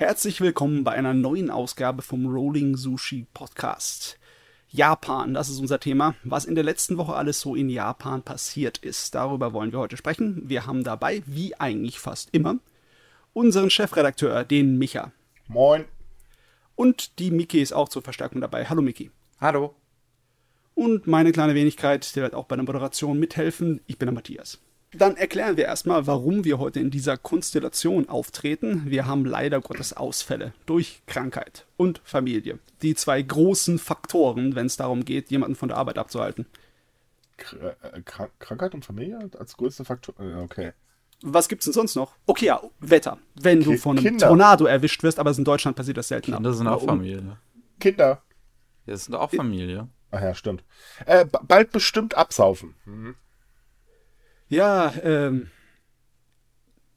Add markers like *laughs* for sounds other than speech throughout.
Herzlich willkommen bei einer neuen Ausgabe vom Rolling Sushi Podcast. Japan, das ist unser Thema. Was in der letzten Woche alles so in Japan passiert ist, darüber wollen wir heute sprechen. Wir haben dabei, wie eigentlich fast immer, unseren Chefredakteur, den Micha. Moin. Und die Miki ist auch zur Verstärkung dabei. Hallo Miki. Hallo. Und meine kleine Wenigkeit, der wird auch bei der Moderation mithelfen. Ich bin der Matthias. Dann erklären wir erstmal, warum wir heute in dieser Konstellation auftreten. Wir haben leider Gottes Ausfälle durch Krankheit und Familie. Die zwei großen Faktoren, wenn es darum geht, jemanden von der Arbeit abzuhalten. Äh, Krank Krankheit und Familie als größte Faktor. Äh, okay. Was gibt's denn sonst noch? Okay, ja, Wetter. Wenn du von einem Kinder. Tornado erwischt wirst, aber in Deutschland passiert das seltener. Kinder sind auch? Familie. Kinder. Ja, das sind auch Familie. Ach ja, stimmt. Äh, bald bestimmt absaufen. Ja, ähm.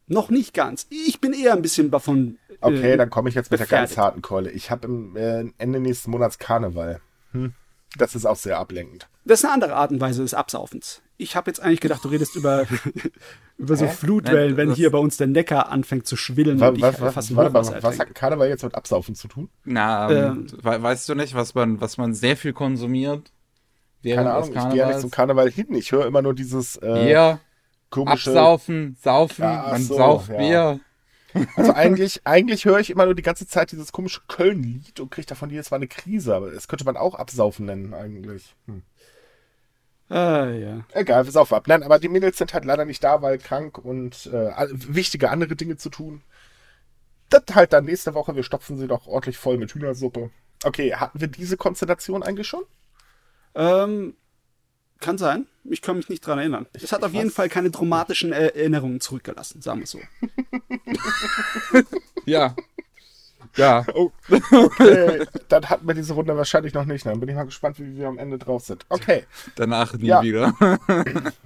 Noch nicht ganz. Ich bin eher ein bisschen davon. Okay, äh, dann komme ich jetzt mit der ganz harten Keule. Ich habe im äh, Ende nächsten Monats Karneval. Hm. Das ist auch sehr ablenkend. Das ist eine andere Art und Weise des Absaufens. Ich habe jetzt eigentlich gedacht, du redest über, *laughs* über so Hä? Flutwellen, Nein, wenn hier bei uns der Neckar anfängt zu schwillen Was, und ich was, äh, was, fast warte mal, was hat Karneval jetzt mit Absaufen zu tun? Na, ähm, we weißt du nicht, was man, was man sehr viel konsumiert? Während Keine Ahnung, ich gehe ja nicht zum Karneval hin. Ich höre immer nur dieses äh, Bier, komische. absaufen, saufen, Ja, man so, sauft ja. Bier. *laughs* Also eigentlich, eigentlich höre ich immer nur die ganze Zeit dieses komische Köln-Lied und kriege davon jedes Mal eine Krise. Aber das könnte man auch Absaufen nennen eigentlich. Hm. Ah, ja. Egal, wir saufen ab. Nein, aber die Mädels sind halt leider nicht da, weil krank und äh, wichtige andere Dinge zu tun. Das halt dann nächste Woche. Wir stopfen sie doch ordentlich voll mit Hühnersuppe. Okay, hatten wir diese Konstellation eigentlich schon? Ähm, kann sein. Ich kann mich nicht dran erinnern. Es hat auf jeden Fall keine traumatischen äh, Erinnerungen zurückgelassen, sagen wir so. *laughs* Ja. Ja. Oh, okay. dann hatten wir diese Runde wahrscheinlich noch nicht. Dann bin ich mal gespannt, wie wir am Ende drauf sind. Okay, Danach nie Ja. wieder. *laughs*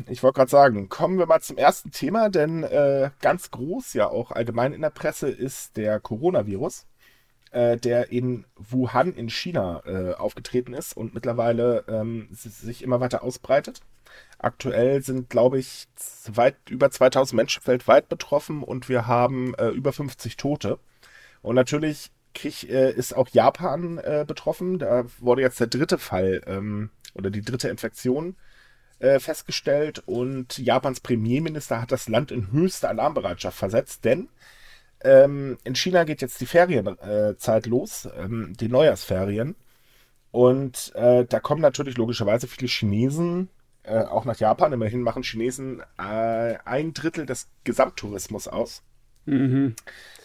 ich wollte gerade sagen, kommen wir mal zum ersten Thema, denn äh, ganz groß ja auch allgemein in der Presse ist der Coronavirus, äh, der in Wuhan in China äh, aufgetreten ist und mittlerweile ähm, si- sich immer weiter ausbreitet. Aktuell sind, glaube ich, weit über 2000 Menschen weltweit betroffen und wir haben äh, über 50 Tote. Und natürlich krieg, äh, ist auch Japan äh, betroffen. Da wurde jetzt der dritte Fall ähm, oder die dritte Infektion äh, festgestellt und Japans Premierminister hat das Land in höchste Alarmbereitschaft versetzt, denn ähm, in China geht jetzt die Ferienzeit äh, los, ähm, die Neujahrsferien. Und äh, da kommen natürlich logischerweise viele Chinesen äh, auch nach Japan. Immerhin machen Chinesen äh, ein Drittel des Gesamttourismus aus. Mhm.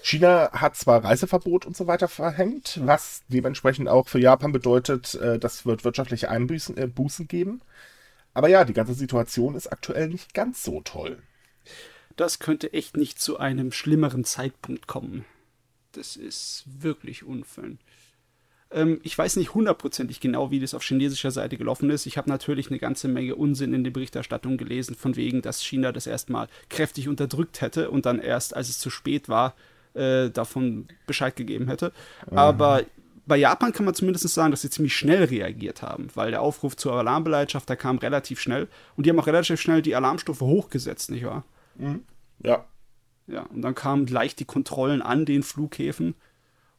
China hat zwar Reiseverbot und so weiter verhängt, was dementsprechend auch für Japan bedeutet, äh, das wird wirtschaftliche Einbußen äh, Bußen geben. Aber ja, die ganze Situation ist aktuell nicht ganz so toll. Das könnte echt nicht zu einem schlimmeren Zeitpunkt kommen. Das ist wirklich unfällig. Ähm, ich weiß nicht hundertprozentig genau, wie das auf chinesischer Seite gelaufen ist. Ich habe natürlich eine ganze Menge Unsinn in der Berichterstattung gelesen, von wegen, dass China das erstmal kräftig unterdrückt hätte und dann erst, als es zu spät war, äh, davon Bescheid gegeben hätte. Aber bei Japan kann man zumindest sagen, dass sie ziemlich schnell reagiert haben, weil der Aufruf zur Alarmbereitschaft, der kam relativ schnell und die haben auch relativ schnell die Alarmstufe hochgesetzt, nicht wahr? Ja, Ja, und dann kamen gleich die Kontrollen an den Flughäfen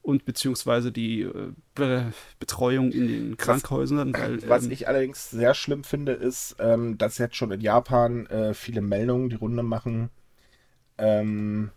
und beziehungsweise die äh, Be Betreuung in den Krankenhäusern. Weil, was ähm, ich allerdings sehr schlimm finde, ist, ähm, dass jetzt schon in Japan äh, viele Meldungen die Runde machen, ähm,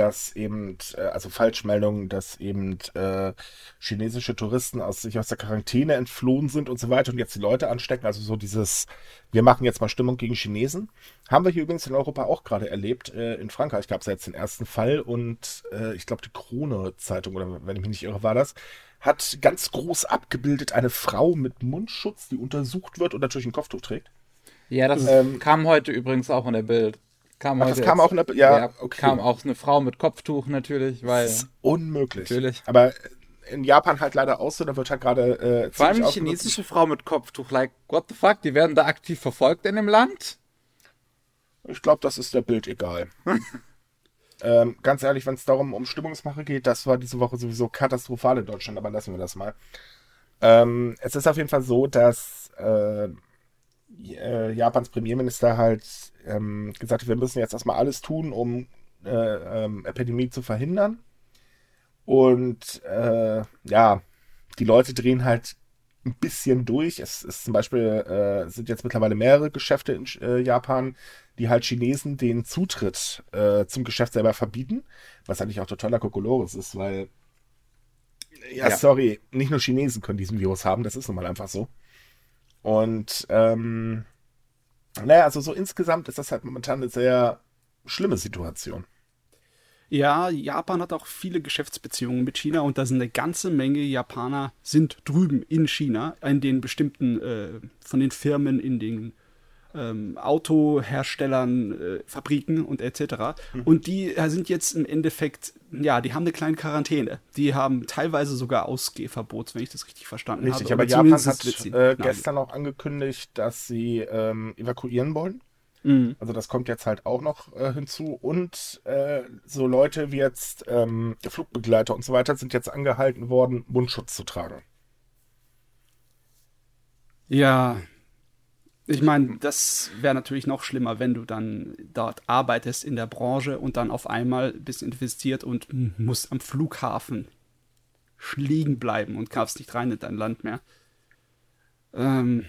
dass eben, äh, also Falschmeldungen, dass eben äh, chinesische Touristen aus sich aus der Quarantäne entflohen sind und so weiter und jetzt die Leute anstecken. Also so dieses, wir machen jetzt mal Stimmung gegen Chinesen. Haben wir hier übrigens in Europa auch gerade erlebt. Äh, in Frankreich gab es ja jetzt den ersten Fall und äh, ich glaube die Krone-Zeitung, oder wenn ich mich nicht irre, war das, hat ganz groß abgebildet eine Frau mit Mundschutz, die untersucht wird und natürlich ein Kopftuch trägt. Ja, das Ähm, kam heute übrigens auch in der Bild. Kam Ach, heute das kam auch in der- ja, okay. Kam auch eine Frau mit Kopftuch natürlich, weil. Das ist unmöglich. Natürlich. Aber in Japan halt leider auch so, da wird halt gerade äh, Vor allem die chinesische Frau mit Kopftuch, like, what the fuck, die werden da aktiv verfolgt in dem Land? Ich glaube, das ist der Bild egal. *laughs* ähm, ganz ehrlich, wenn es darum um Stimmungsmache geht, das war diese Woche sowieso katastrophal in Deutschland, aber lassen wir das mal. Ähm, es ist auf jeden Fall so, dass äh, äh, Japans Premierminister halt ähm, gesagt wir müssen jetzt erstmal alles tun, um äh, ähm, Epidemie zu verhindern. Und äh, ja, die Leute drehen halt ein bisschen durch. Es ist zum Beispiel, äh, sind jetzt mittlerweile mehrere Geschäfte in äh, Japan, die halt Chinesen den Zutritt äh, zum Geschäft selber verbieten, was eigentlich auch totaler Kokolores ist, weil, ja, ja, sorry, nicht nur Chinesen können diesen Virus haben, das ist nun mal einfach so. Und, ähm, naja, also so insgesamt ist das halt momentan eine sehr schlimme Situation. Ja, Japan hat auch viele Geschäftsbeziehungen mit China und da sind eine ganze Menge Japaner sind drüben in China, in den bestimmten, äh, von den Firmen, in den ähm, Autoherstellern, äh, Fabriken und etc. Mhm. Und die äh, sind jetzt im Endeffekt, ja, die haben eine kleine Quarantäne. Die haben teilweise sogar Ausgehverbot, wenn ich das richtig verstanden richtig, habe. Richtig, aber Japan hat äh, gestern auch angekündigt, dass sie ähm, evakuieren wollen. Mhm. Also das kommt jetzt halt auch noch äh, hinzu. Und äh, so Leute wie jetzt ähm, Flugbegleiter und so weiter sind jetzt angehalten worden, Mundschutz zu tragen. Ja, ich meine, das wäre natürlich noch schlimmer, wenn du dann dort arbeitest in der Branche und dann auf einmal bist investiert und musst am Flughafen liegen bleiben und darfst nicht rein in dein Land mehr. Ähm,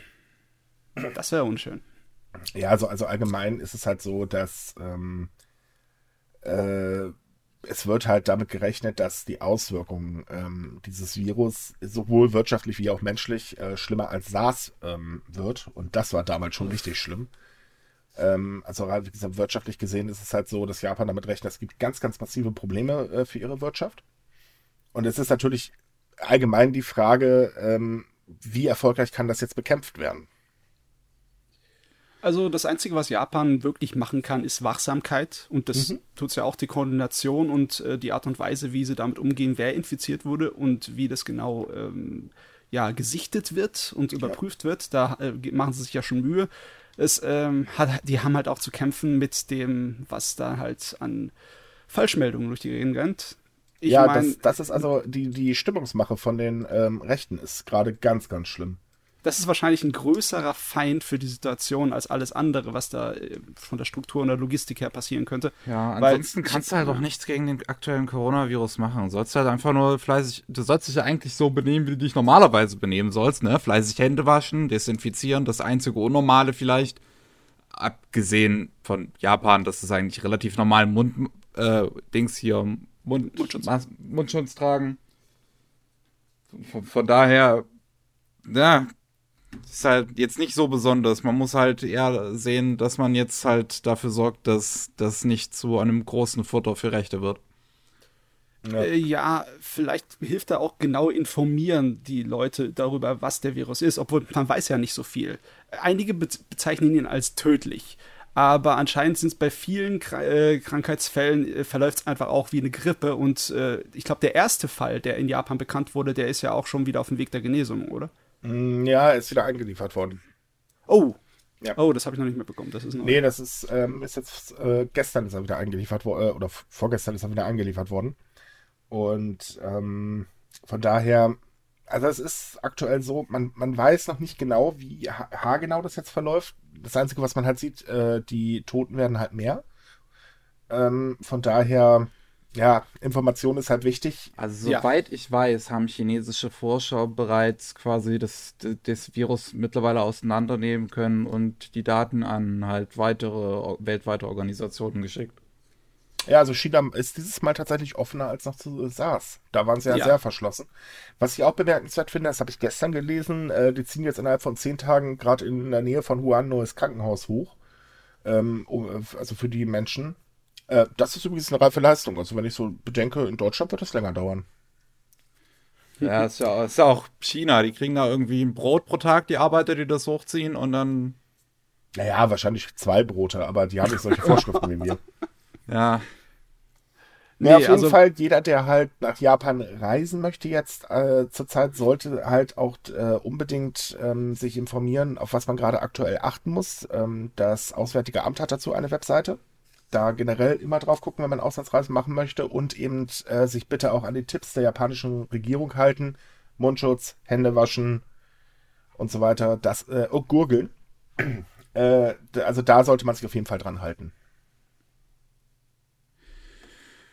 das wäre unschön. Ja, also, also allgemein ist es halt so, dass ähm, äh, es wird halt damit gerechnet, dass die Auswirkungen ähm, dieses Virus sowohl wirtschaftlich wie auch menschlich äh, schlimmer als SARS ähm, wird. Und das war damals schon richtig schlimm. Ähm, also wie gesagt, wirtschaftlich gesehen ist es halt so, dass Japan damit rechnet, es gibt ganz, ganz massive Probleme äh, für ihre Wirtschaft. Und es ist natürlich allgemein die Frage, ähm, wie erfolgreich kann das jetzt bekämpft werden? Also das Einzige, was Japan wirklich machen kann, ist Wachsamkeit. Und das mhm. tut es ja auch die Koordination und äh, die Art und Weise, wie sie damit umgehen, wer infiziert wurde und wie das genau ähm, ja, gesichtet wird und überprüft wird. Da äh, machen sie sich ja schon Mühe. Es, ähm, hat, die haben halt auch zu kämpfen mit dem, was da halt an Falschmeldungen durch die Gegend rennt. Ich ja, mein, das, das, ist also die, die Stimmungsmache von den ähm, Rechten ist gerade ganz, ganz schlimm das ist wahrscheinlich ein größerer Feind für die Situation als alles andere, was da äh, von der Struktur und der Logistik her passieren könnte. Ja, ansonsten Weil, kannst du halt auch nichts gegen den aktuellen Coronavirus machen. Du sollst halt einfach nur fleißig, du sollst dich ja eigentlich so benehmen, wie du dich normalerweise benehmen sollst, ne? Fleißig Hände waschen, desinfizieren, das einzige Unnormale vielleicht. Abgesehen von Japan, das ist eigentlich relativ normal, Mund, äh, Dings hier, Mund, Mundschutz. Mundschutz tragen. Von, von daher, ja, ist halt jetzt nicht so besonders. Man muss halt eher sehen, dass man jetzt halt dafür sorgt, dass das nicht zu einem großen Futter für Rechte wird. Ja. Äh, ja. vielleicht hilft da auch genau informieren die Leute darüber, was der Virus ist, obwohl man weiß ja nicht so viel. Einige be bezeichnen ihn als tödlich, aber anscheinend sind es bei vielen Kr äh, Krankheitsfällen äh, verläuft es einfach auch wie eine Grippe und äh, ich glaube, der erste Fall, der in Japan bekannt wurde, der ist ja auch schon wieder auf dem Weg der Genesung, oder? Mm, ja, ist wieder eingeliefert worden. Oh. Ja. Oh, das habe ich noch nicht mitbekommen. Das ist neu. Nee, das ist, ähm, ist jetzt äh, gestern ist er wieder eingeliefert worden, äh, oder vorgestern ist er wieder eingeliefert worden. Und ähm, von daher, also es ist aktuell so, man, man weiß noch nicht genau, wie haargenau das jetzt verläuft. Das Einzige, was man halt sieht, äh, die Toten werden halt mehr. Ähm, von daher, ja, Information ist halt wichtig. Also soweit ja. ich weiß, haben chinesische Forscher bereits quasi das, das Virus mittlerweile auseinandernehmen können und die Daten an halt weitere weltweite Organisationen geschickt. Ja, also China ist dieses Mal tatsächlich offener als noch zu SARS. Da waren sie ja, ja. sehr verschlossen. Was ich auch bemerkenswert finde, das habe ich gestern gelesen, äh, die ziehen jetzt innerhalb von zehn Tagen gerade in der Nähe von Wuhan ein neues Krankenhaus hoch. Ähm, also für die Menschen. Äh, das ist übrigens eine reife Leistung. Also wenn ich so bedenke, in Deutschland wird das länger dauern. Ja, ist ja ist ja auch China. Die kriegen da irgendwie ein Brot pro Tag, die Arbeiter, die das hochziehen und dann. Naja, wahrscheinlich zwei Brote, aber die haben nicht solche Vorschriften wie wir. *laughs* Ja. Nee, nee, auf jeden also, Fall, jeder, der halt nach Japan reisen möchte jetzt äh, zurzeit, sollte halt auch äh, unbedingt ähm, sich informieren, auf was man gerade aktuell achten muss. Ähm, das Auswärtige Amt hat dazu eine Webseite da generell immer drauf gucken, wenn man Auslandsreisen machen möchte und eben äh, sich bitte auch an die Tipps der japanischen Regierung halten. Mundschutz, Hände waschen und so weiter. Das, äh, oh, Gurgeln. *clears throat* äh, also da sollte man sich auf jeden Fall dran halten.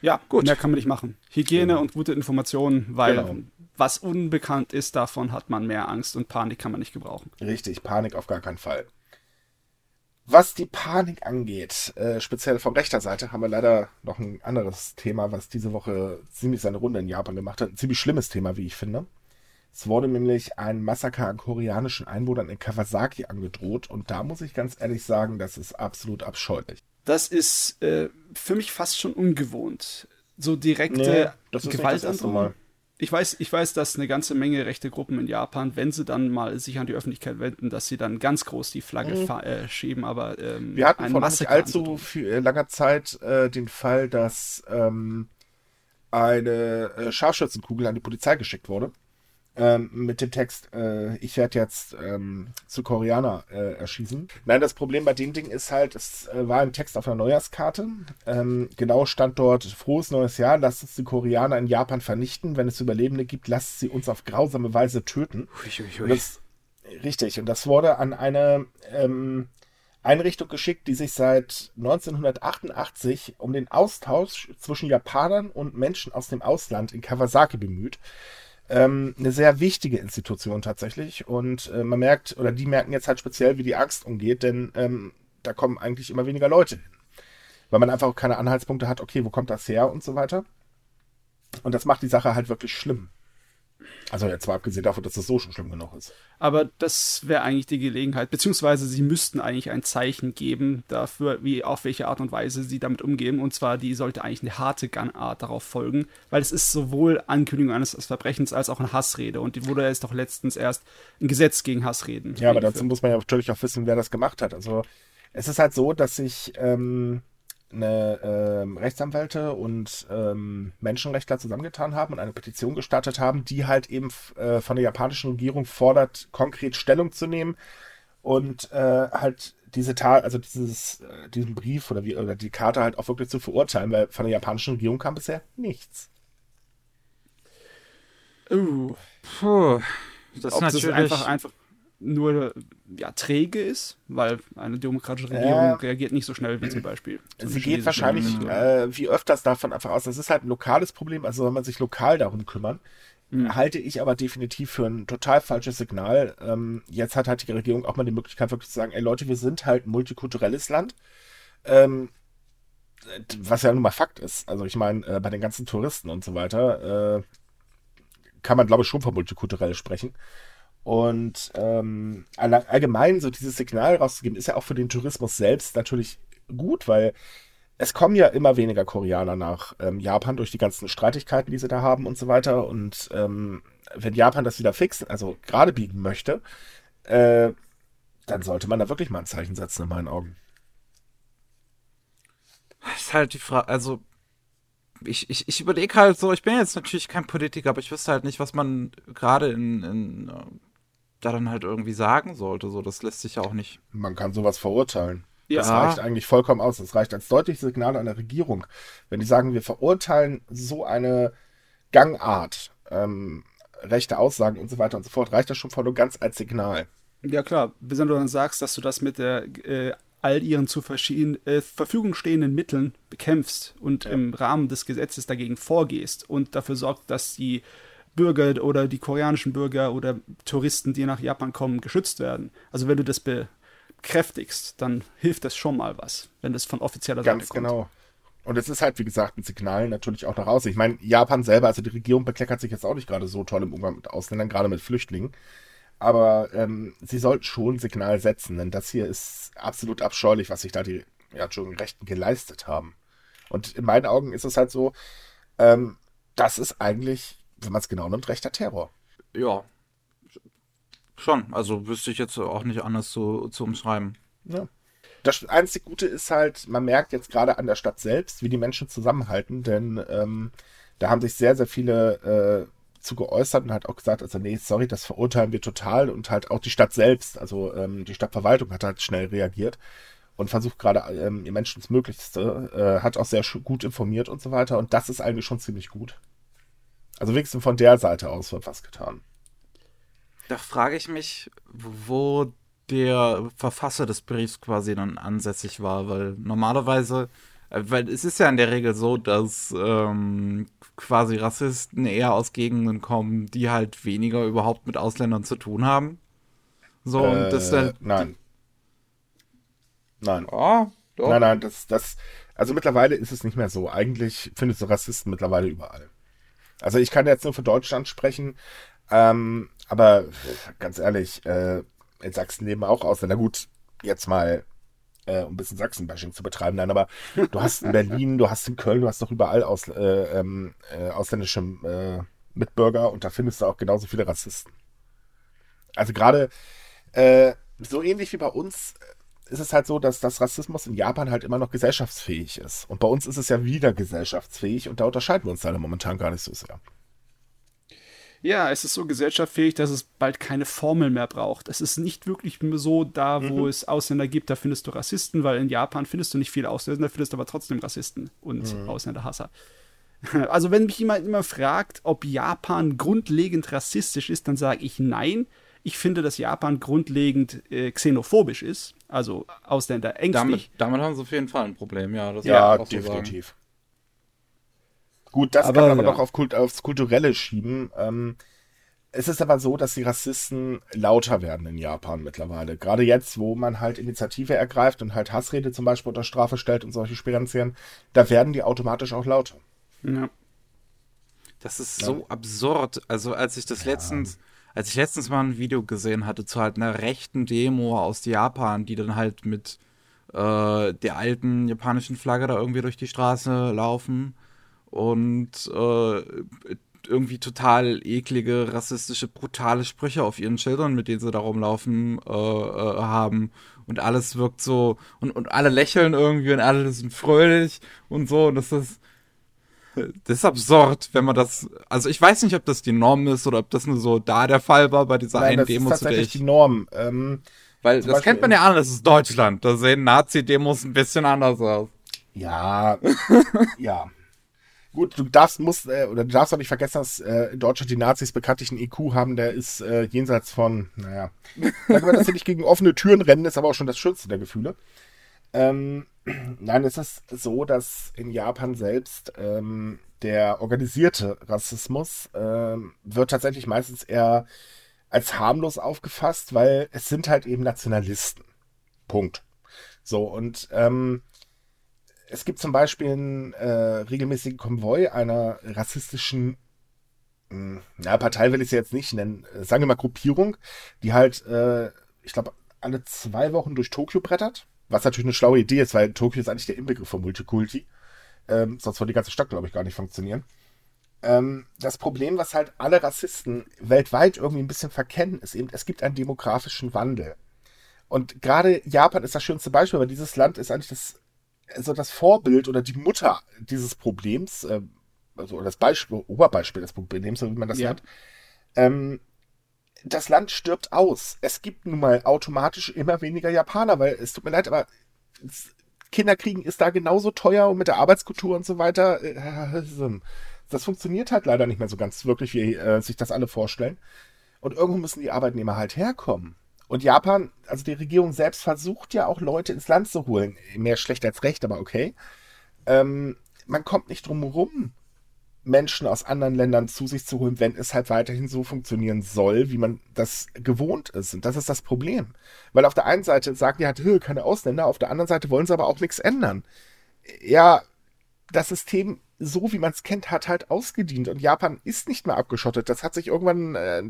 Ja, gut. Mehr kann man nicht machen. Hygiene Genau. und gute Informationen, weil Genau. was unbekannt ist, davon hat man mehr Angst und Panik kann man nicht gebrauchen. Richtig, Panik auf gar keinen Fall. Was die Panik angeht, äh, speziell von rechter Seite, haben wir leider noch ein anderes Thema, was diese Woche ziemlich seine Runde in Japan gemacht hat. Ein ziemlich schlimmes Thema, wie ich finde. Es wurde nämlich ein Massaker an koreanischen Einwohnern in Kawasaki angedroht und da muss ich ganz ehrlich sagen, das ist absolut abscheulich. Das ist äh, für mich fast schon ungewohnt. So direkte Nee, das ist nicht das erste Gewaltandrohung. Ich weiß, ich weiß, dass eine ganze Menge rechte Gruppen in Japan, wenn sie dann mal sich an die Öffentlichkeit wenden, dass sie dann ganz groß die Flagge fa- äh, schieben, aber ähm, Mhm. Wir hatten vor nicht allzu viel, äh, langer Zeit äh, den Fall, dass ähm, eine äh, Scharfschützenkugel an die Polizei geschickt wurde. Ähm, mit dem Text, äh, ich werde jetzt ähm, zu Koreaner äh, erschießen. Nein, das Problem bei dem Ding ist halt, es äh, war ein Text auf einer Neujahrskarte. Ähm, genau stand dort, frohes neues Jahr, lasst uns die Koreaner in Japan vernichten. Wenn es Überlebende gibt, lasst sie uns auf grausame Weise töten. Und das, richtig, und das wurde an eine ähm, Einrichtung geschickt, die sich seit 1988 um den Austausch zwischen Japanern und Menschen aus dem Ausland in Kawasaki bemüht. Ähm, eine sehr wichtige Institution tatsächlich. Und äh, man merkt, oder die merken jetzt halt speziell, wie die Angst umgeht, denn ähm, da kommen eigentlich immer weniger Leute hin. Weil man einfach auch keine Anhaltspunkte hat, okay, wo kommt das her und so weiter. Und das macht die Sache halt wirklich schlimm. Also jetzt mal abgesehen davon, dass das so schon schlimm genug ist. Aber das wäre eigentlich die Gelegenheit, beziehungsweise sie müssten eigentlich ein Zeichen geben dafür, wie auf welche Art und Weise sie damit umgehen. Und zwar, die sollte eigentlich eine harte Gunart darauf folgen, weil es ist sowohl Ankündigung eines Verbrechens als auch eine Hassrede. Und die wurde jetzt doch letztens erst ein Gesetz gegen Hassreden. Ja, aber dazu muss man ja natürlich auch wissen, wer das gemacht hat. Also es ist halt so, dass sich ähm, eine ähm, Rechtsanwälte und ähm, Menschenrechtler zusammengetan haben und eine Petition gestartet haben, die halt eben äh, von der japanischen Regierung fordert, konkret Stellung zu nehmen und äh, halt diese Tat, also dieses, äh, diesen Brief oder wie oder die Karte halt auch wirklich zu verurteilen, weil von der japanischen Regierung kam bisher nichts. Uh, Puh, das ob ist das natürlich einfach, einfach nur ja, träge ist, weil eine demokratische Regierung Ja. reagiert nicht so schnell wie zum Beispiel. zum Sie geht wahrscheinlich äh, wie öfters davon einfach aus. Das ist halt ein lokales Problem, also soll man sich lokal darum kümmern. Halte ich aber definitiv für ein total falsches Signal. Ähm, jetzt hat halt die Regierung auch mal die Möglichkeit, wirklich zu sagen, ey Leute, wir sind halt ein multikulturelles Land. Ähm, was ja nun mal Fakt ist. Also ich meine, äh, bei den ganzen Touristen und so weiter äh, kann man, glaube ich, schon von multikulturell sprechen. Und ähm, allgemein so dieses Signal rauszugeben, ist ja auch für den Tourismus selbst natürlich gut, weil es kommen ja immer weniger Koreaner nach ähm, Japan durch die ganzen Streitigkeiten, die sie da haben und so weiter. Und ähm, wenn Japan das wieder fixen, also gerade biegen möchte, äh, dann sollte man da wirklich mal ein Zeichen setzen, in meinen Augen. ist halt die Frage, also ich, ich, ich überlege halt so, ich bin jetzt natürlich kein Politiker, aber ich wüsste halt nicht, was man gerade in, in äh, da dann halt irgendwie sagen sollte. So, das lässt sich ja auch nicht. Man kann sowas verurteilen. Ja. Das reicht eigentlich vollkommen aus. Das reicht als deutliches Signal an der Regierung. Wenn die sagen, wir verurteilen so eine Gangart, ähm, rechte Aussagen und so weiter und so fort, reicht das schon voll und ganz als Signal. Ja klar, wenn du dann sagst, dass du das mit der äh, all ihren zur äh, Verfügung stehenden Mitteln bekämpfst und im Rahmen des Gesetzes dagegen vorgehst und dafür sorgt, dass die Bürger oder die koreanischen Bürger oder Touristen, die nach Japan kommen, geschützt werden. Also wenn du das bekräftigst, dann hilft das schon mal was, wenn das von offizieller Ganz Seite kommt. genau. Und es ist halt, wie gesagt, ein Signal natürlich auch nach außen. Ich meine, Japan selber, also die Regierung bekleckert sich jetzt auch nicht gerade so toll im Umgang mit Ausländern, gerade mit Flüchtlingen. Aber ähm, sie sollten schon ein Signal setzen, denn das hier ist absolut abscheulich, was sich da die ja, Rechten geleistet haben. Und in meinen Augen ist es halt so, ähm, das ist eigentlich, wenn man es genau nimmt, rechter Terror. Ja. Schon. Also wüsste ich jetzt auch nicht anders zu, zu umschreiben. Ja. Das einzige Gute ist halt, man merkt jetzt gerade an der Stadt selbst, wie die Menschen zusammenhalten, denn ähm, da haben sich sehr, sehr viele äh, zu geäußert und hat auch gesagt, also nee, sorry, das verurteilen wir total und halt auch die Stadt selbst, also ähm, die Stadtverwaltung hat halt schnell reagiert und versucht gerade ähm, ihr Menschen das Möglichste, äh, hat auch sehr gut informiert und so weiter und das ist eigentlich schon ziemlich gut. Also wenigstens von der Seite aus wird was getan. Da frage ich mich, wo der Verfasser des Briefs quasi dann ansässig war, weil normalerweise Äh, weil es ist ja in der Regel so, dass ähm, quasi Rassisten eher aus Gegenden kommen, die halt weniger überhaupt mit Ausländern zu tun haben. So, Äh, und das dann. nein. Nein. Oh. Nein, nein, das, das, also mittlerweile ist es nicht mehr so. Eigentlich findest du Rassisten mittlerweile überall. Also ich kann jetzt nur für Deutschland sprechen, ähm, aber ganz ehrlich, äh, in Sachsen leben auch Ausländer. Gut, jetzt mal, äh, um ein bisschen Sachsen-Bashing zu betreiben, nein, aber du hast in Berlin, du hast in Köln, du hast doch überall aus, äh, ähm, äh, ausländische äh, Mitbürger und da findest du auch genauso viele Rassisten. Also gerade äh, so ähnlich wie bei uns ist es halt so, dass das Rassismus in Japan halt immer noch gesellschaftsfähig ist. Und bei uns ist es ja wieder gesellschaftsfähig und da unterscheiden wir uns leider momentan gar nicht so sehr. Ja, es ist so gesellschaftsfähig, dass es bald keine Formel mehr braucht. Es ist nicht wirklich so da, wo Mhm. es Ausländer gibt, da findest du Rassisten, weil in Japan findest du nicht viele Ausländer, findest aber trotzdem Rassisten und Mhm. Ausländerhasser. *laughs* Also wenn mich jemand immer fragt, ob Japan grundlegend rassistisch ist, dann sage ich nein. Ich finde, dass Japan grundlegend äh, xenophobisch ist, also Ausländer ängstlich. Damit, damit haben sie auf jeden Fall ein Problem, ja. Das Ja, auch so definitiv. Gut, das Aber, kann man aber ja. noch auf Kult, aufs Kulturelle schieben. Ähm, es ist aber so, dass die Rassisten lauter werden in Japan mittlerweile. Gerade jetzt, wo man halt Initiative ergreift und halt Hassrede zum Beispiel unter Strafe stellt und solche Sperenzien, da werden die automatisch auch lauter. Ja. Das ist so absurd. Also als ich das letztens, als ich letztens mal ein Video gesehen hatte zu halt einer rechten Demo aus Japan, die dann halt mit äh, der alten japanischen Flagge da irgendwie durch die Straße laufen und äh, irgendwie total eklige, rassistische, brutale Sprüche auf ihren Schildern, mit denen sie da rumlaufen, äh, äh, haben. Und alles wirkt so, und, und alle lächeln irgendwie und alle sind fröhlich und so. Und das ist, das ist absurd, wenn man das. Also ich weiß nicht, ob das die Norm ist oder ob das nur so da der Fall war bei dieser Nein, einen das Demo, ist zu der tatsächlich ich. die Norm. Ähm, Weil das Beispiel kennt man ja an, das ist Deutschland. Da sehen Nazi-Demos ein bisschen anders aus. Ja, *laughs* ja. Gut, du darfst, musst, äh, oder du darfst auch nicht vergessen, dass äh, in Deutschland die Nazis bekanntlich einen IQ haben, der ist äh, jenseits von, naja. Sagen wir, dass sie nicht gegen offene Türen rennen, ist aber auch schon das schönste der Gefühle. Ähm, *clears throat* nein, es ist so, dass in Japan selbst ähm, der organisierte Rassismus ähm, wird tatsächlich meistens eher als harmlos aufgefasst, weil es sind halt eben Nationalisten. Punkt. So, und ähm, es gibt zum Beispiel einen äh, regelmäßigen Konvoi einer rassistischen, mh, na, Partei will ich sie jetzt nicht nennen, äh, sagen wir mal Gruppierung, die halt, äh, ich glaube, alle zwei Wochen durch Tokio brettert. Was natürlich eine schlaue Idee ist, weil Tokio ist eigentlich der Inbegriff von Multikulti. Ähm, sonst würde die ganze Stadt, glaube ich, gar nicht funktionieren. Ähm, das Problem, was halt alle Rassisten weltweit irgendwie ein bisschen verkennen, ist eben, es gibt einen demografischen Wandel. Und gerade Japan ist das schönste Beispiel, weil dieses Land ist eigentlich das, also das Vorbild oder die Mutter dieses Problems, äh, also das Beispiel, Oberbeispiel des Problems, so wie man das Ja. nennt. Ähm, das Land stirbt aus. Es gibt nun mal automatisch immer weniger Japaner, weil es tut mir leid, aber Kinderkriegen ist da genauso teuer und mit der Arbeitskultur und so weiter. äh, Das funktioniert halt leider nicht mehr so ganz wirklich, wie äh, sich das alle vorstellen. Und irgendwo müssen die Arbeitnehmer halt herkommen. Und Japan, also die Regierung selbst versucht ja auch Leute ins Land zu holen. Mehr schlecht als recht, aber okay. Ähm, man kommt nicht drum herum, Menschen aus anderen Ländern zu sich zu holen, wenn es halt weiterhin so funktionieren soll, wie man das gewohnt ist. Und das ist das Problem. Weil auf der einen Seite sagen die halt, "Hö, keine Ausländer, auf der anderen Seite wollen sie aber auch nichts ändern. Ja, das System, so wie man es kennt, hat halt ausgedient. Und Japan ist nicht mehr abgeschottet. Das hat sich irgendwann, äh,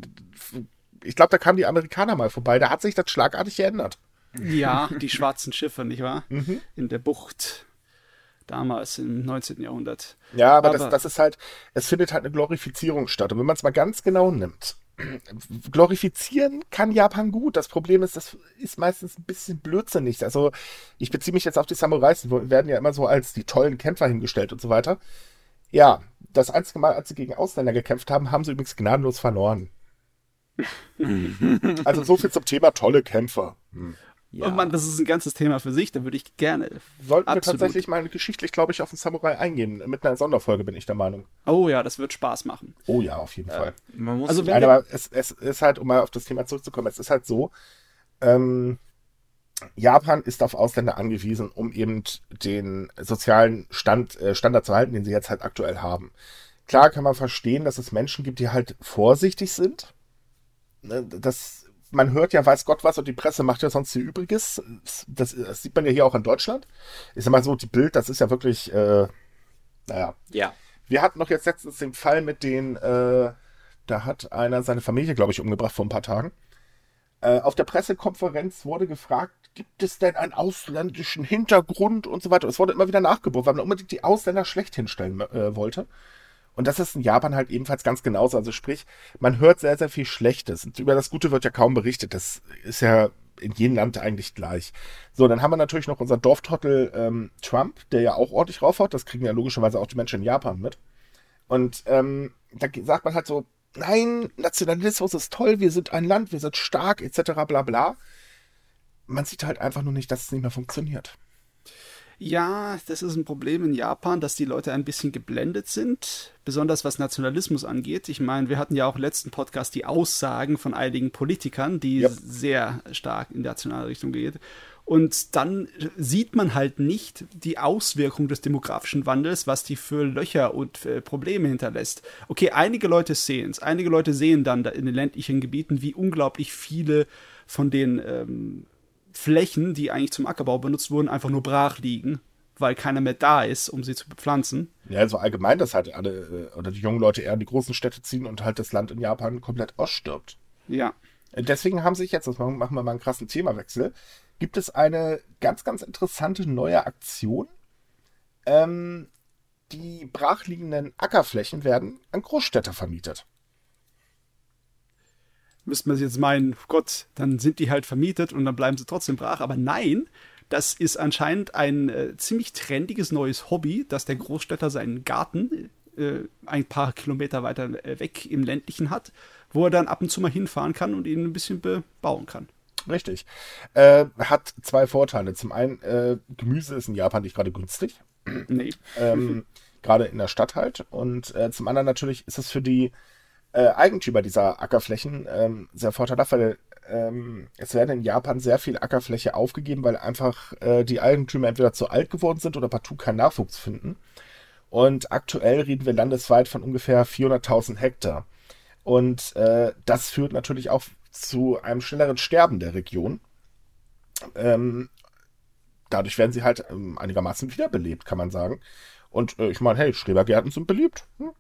ich glaube, da kamen die Amerikaner mal vorbei. Da hat sich das schlagartig geändert. Ja, die schwarzen Schiffe, nicht wahr? Mhm. In der Bucht. Damals im 19. Jahrhundert. Ja, aber, Aber- das, das ist halt, es findet halt eine Glorifizierung statt. Und wenn man es mal ganz genau nimmt, *clears throat* glorifizieren kann Japan gut. Das Problem ist, das ist meistens ein bisschen blödsinnig. Also, ich beziehe mich jetzt auf die Samurais, die werden ja immer so als die tollen Kämpfer hingestellt und so weiter. Ja, das einzige Mal, als sie gegen Ausländer gekämpft haben, haben sie übrigens gnadenlos verloren. *laughs* also so viel zum Thema tolle Kämpfer. Hm. Ja. Oh Mann, das ist ein ganzes Thema für sich, da würde ich gerne. Sollten wir Absolut. tatsächlich mal geschichtlich, glaube ich, auf den Samurai eingehen. Mit einer Sonderfolge bin ich der Meinung. Oh ja, das wird Spaß machen. Oh ja, auf jeden Fall. Man muss Also wenn Nein, wir- aber es, es ist halt, um mal auf das Thema zurückzukommen, es ist halt so, ähm, Japan ist auf Ausländer angewiesen, um eben den sozialen Stand, äh, Standard zu halten, den sie jetzt halt aktuell haben. Klar kann man verstehen, dass es Menschen gibt, die halt vorsichtig sind. Ne, das, man hört ja, weiß Gott was, und die Presse macht ja sonst ihr Übriges. Das, das sieht man ja hier auch in Deutschland. Ich sag mal so, die Bild, das ist ja wirklich, äh, naja. Ja. Wir hatten noch jetzt letztens den Fall mit den, äh, da hat einer seine Familie, glaube ich, umgebracht vor ein paar Tagen. Äh, auf der Pressekonferenz wurde gefragt, gibt es denn einen ausländischen Hintergrund und so weiter. Es wurde immer wieder nachgebohrt, weil man unbedingt die Ausländer schlecht hinstellen äh, wollte. Und das ist in Japan halt ebenfalls ganz genauso. Also sprich, man hört sehr, sehr viel Schlechtes. Und über das Gute wird ja kaum berichtet. Das ist ja in jedem Land eigentlich gleich. So, dann haben wir natürlich noch unseren Dorftrottel ähm, Trump, der ja auch ordentlich raufhaut. Das kriegen ja logischerweise auch die Menschen in Japan mit. Und ähm, da sagt man halt so, nein, Nationalismus ist toll, wir sind ein Land, wir sind stark, etc. bla bla. Man sieht halt einfach nur nicht, dass es nicht mehr funktioniert. Ja, das ist ein Problem in Japan, dass die Leute ein bisschen geblendet sind, besonders was Nationalismus angeht. Ich meine, wir hatten ja auch im letzten Podcast die Aussagen von einigen Politikern, die ja. sehr stark in nationale Richtung gehen. Und dann sieht man halt nicht die Auswirkung des demografischen Wandels, was die für Löcher und für Probleme hinterlässt. Okay, einige Leute sehen es. Einige Leute sehen dann in den ländlichen Gebieten, wie unglaublich viele von den ähm, Flächen, die eigentlich zum Ackerbau benutzt wurden, einfach nur brach liegen, weil keiner mehr da ist, um sie zu bepflanzen. Ja, also allgemein, dass halt alle äh, oder die jungen Leute eher in die großen Städte ziehen und halt das Land in Japan komplett ausstirbt. Ja. Deswegen haben sich jetzt, das machen wir mal einen krassen Themawechsel, gibt es eine ganz, ganz interessante neue Aktion. Ähm, die brachliegenden Ackerflächen werden an Großstädter vermietet müsste man jetzt meinen, Gott, dann sind die halt vermietet und dann bleiben sie trotzdem brach. Aber nein, das ist anscheinend ein äh, ziemlich trendiges neues Hobby, dass der Großstädter seinen Garten äh, ein paar Kilometer weiter äh, weg im ländlichen hat, wo er dann ab und zu mal hinfahren kann und ihn ein bisschen bebauen kann. Richtig. Äh, hat zwei Vorteile. Zum einen, äh, Gemüse ist in Japan nicht gerade günstig. Nee. ähm, *laughs* gerade in der Stadt halt. Und äh, zum anderen natürlich ist es für die äh, Eigentümer dieser Ackerflächen ähm, sehr vorteilhaft, weil ähm, es werden in Japan sehr viel Ackerfläche aufgegeben, weil einfach äh, die Eigentümer entweder zu alt geworden sind oder partout keinen Nachwuchs finden. Und aktuell reden wir landesweit von ungefähr 400.000 Hektar. Und äh, das führt natürlich auch zu einem schnelleren Sterben der Region. Ähm, dadurch werden sie halt ähm, einigermaßen wiederbelebt, kann man sagen. Und äh, ich meine, hey, Schrebergärten sind beliebt. Hm?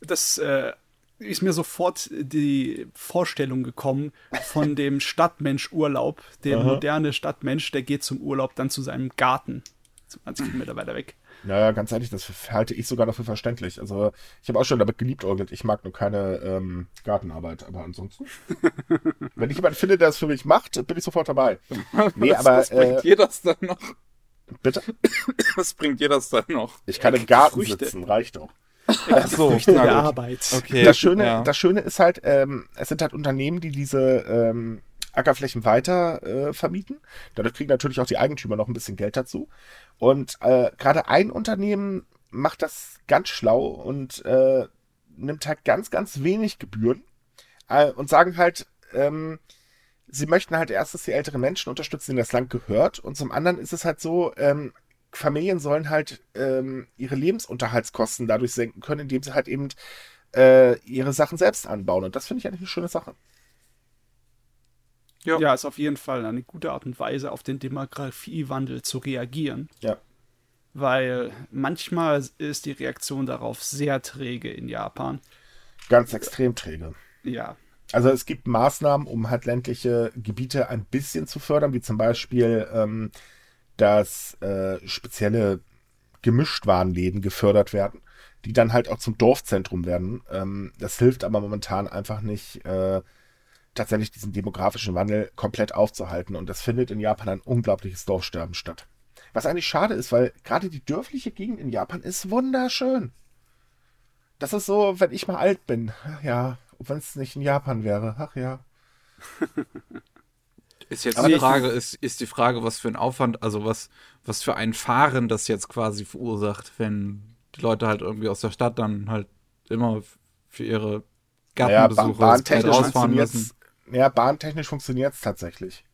Das äh, ist mir sofort die Vorstellung gekommen von dem *laughs* Stadtmensch-Urlaub. Der Aha. moderne Stadtmensch, der geht zum Urlaub dann zu seinem Garten. 20 Kilometer weiter weg. Naja, ganz ehrlich, das halte ich sogar noch für verständlich. Also, ich habe auch schon damit geliebäugelt. Ich mag nur keine ähm, Gartenarbeit, aber ansonsten. *laughs* wenn ich jemanden finde, der es für mich macht, bin ich sofort dabei. Nee, was, aber. Was bringt äh, dir das dann noch? Bitte? *coughs* Was bringt dir das dann noch? Ich kann im Garten Früchte. sitzen, reicht doch. Ach so, der Arbeit. Okay. Das Schöne, ja. das Schöne ist halt, ähm, es sind halt Unternehmen, die diese ähm, Ackerflächen weiter äh, vermieten. Dadurch kriegen natürlich auch die Eigentümer noch ein bisschen Geld dazu. Und äh, gerade ein Unternehmen macht das ganz schlau und äh, nimmt halt ganz, ganz wenig Gebühren äh, und sagen halt, ähm, sie möchten halt erstens die älteren Menschen unterstützen, denen das Land gehört. Und zum anderen ist es halt so, ähm, Familien sollen halt ähm, ihre Lebensunterhaltskosten dadurch senken können, indem sie halt eben äh, ihre Sachen selbst anbauen. Und das finde ich eigentlich eine schöne Sache. Ja. ja, ist auf jeden Fall eine gute Art und Weise, auf den Demografiewandel zu reagieren. Ja. Weil manchmal ist die Reaktion darauf sehr träge in Japan. Ganz extrem träge. Ja. Also es gibt Maßnahmen, um halt ländliche Gebiete ein bisschen zu fördern, wie zum Beispiel ähm, dass äh, spezielle Gemischtwarenläden gefördert werden, die dann halt auch zum Dorfzentrum werden. Ähm, das hilft aber momentan einfach nicht, äh, tatsächlich diesen demografischen Wandel komplett aufzuhalten. Und das findet in Japan ein unglaubliches Dorfsterben statt. Was eigentlich schade ist, weil gerade die dörfliche Gegend in Japan ist wunderschön. Das ist so, wenn ich mal alt bin. Ja, wenn es nicht in Japan wäre. Ach ja. *laughs* Ist jetzt die Frage, ist, ist die Frage, was für ein Aufwand, also was, was für ein Fahren das jetzt quasi verursacht, wenn die Leute halt irgendwie aus der Stadt dann halt immer für ihre Gartenbesuche naja, bahntechnisch rausfahren müssen. Ja, bahntechnisch funktioniert es tatsächlich.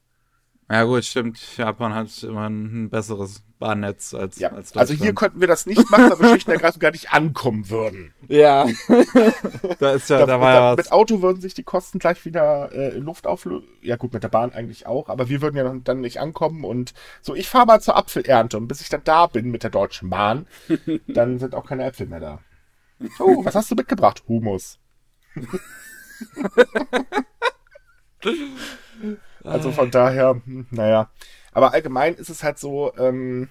Ja gut, stimmt. Japan hat immer ein besseres Bahnnetz als, Ja, als also hier könnten wir das nicht machen, weil wir schlicht und ergreifend gar nicht ankommen würden. Ja. *laughs* da ist ja, Da- da war ja mit was. Auto würden sich die Kosten gleich wieder äh, in Luft auflösen. Ja gut, mit der Bahn eigentlich auch, aber wir würden ja dann nicht ankommen und so, ich fahre mal zur Apfelernte und bis ich dann da bin mit der Deutschen Bahn, *laughs* dann sind auch keine Äpfel mehr da. Oh, was hast du mitgebracht? Humus. *laughs* also von daher, hm, naja. Aber allgemein ist es halt so, ähm,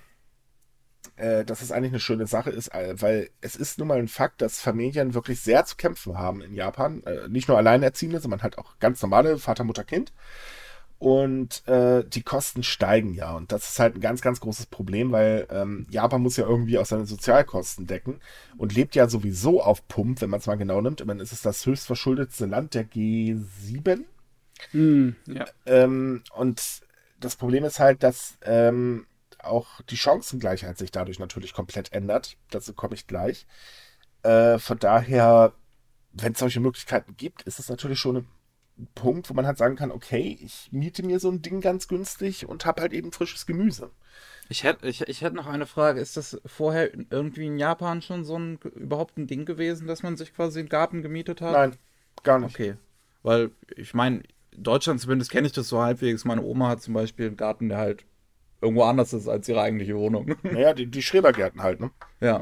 äh, dass es eigentlich eine schöne Sache ist, äh, weil es ist nun mal ein Fakt, dass Familien wirklich sehr zu kämpfen haben in Japan. Äh, nicht nur Alleinerziehende, sondern halt auch ganz normale Vater, Mutter, Kind. Und äh, die Kosten steigen ja. Und das ist halt ein ganz, ganz großes Problem, weil ähm, Japan muss ja irgendwie auch seine Sozialkosten decken und lebt ja sowieso auf Pump, wenn man es mal genau nimmt. Ich meine, es ist das höchst verschuldetste Land der G7. Hm, ja. Ähm, und das Problem ist halt, dass ähm, auch die Chancengleichheit sich dadurch natürlich komplett ändert. Dazu komme ich gleich. Äh, von daher, wenn es solche Möglichkeiten gibt, ist es natürlich schon ein Punkt, wo man halt sagen kann, okay, ich miete mir so ein Ding ganz günstig und habe halt eben frisches Gemüse. Ich hätte ich, ich hätt noch eine Frage. Ist das vorher irgendwie in Japan schon so ein überhaupt ein Ding gewesen, dass man sich quasi einen Garten gemietet hat? Nein, gar nicht. Okay. Weil, ich meine, in Deutschland zumindest kenne ich das so halbwegs. Meine Oma hat zum Beispiel einen Garten, der halt irgendwo anders ist als ihre eigentliche Wohnung. *laughs* Naja, die, die Schrebergärten halt, ne? ja.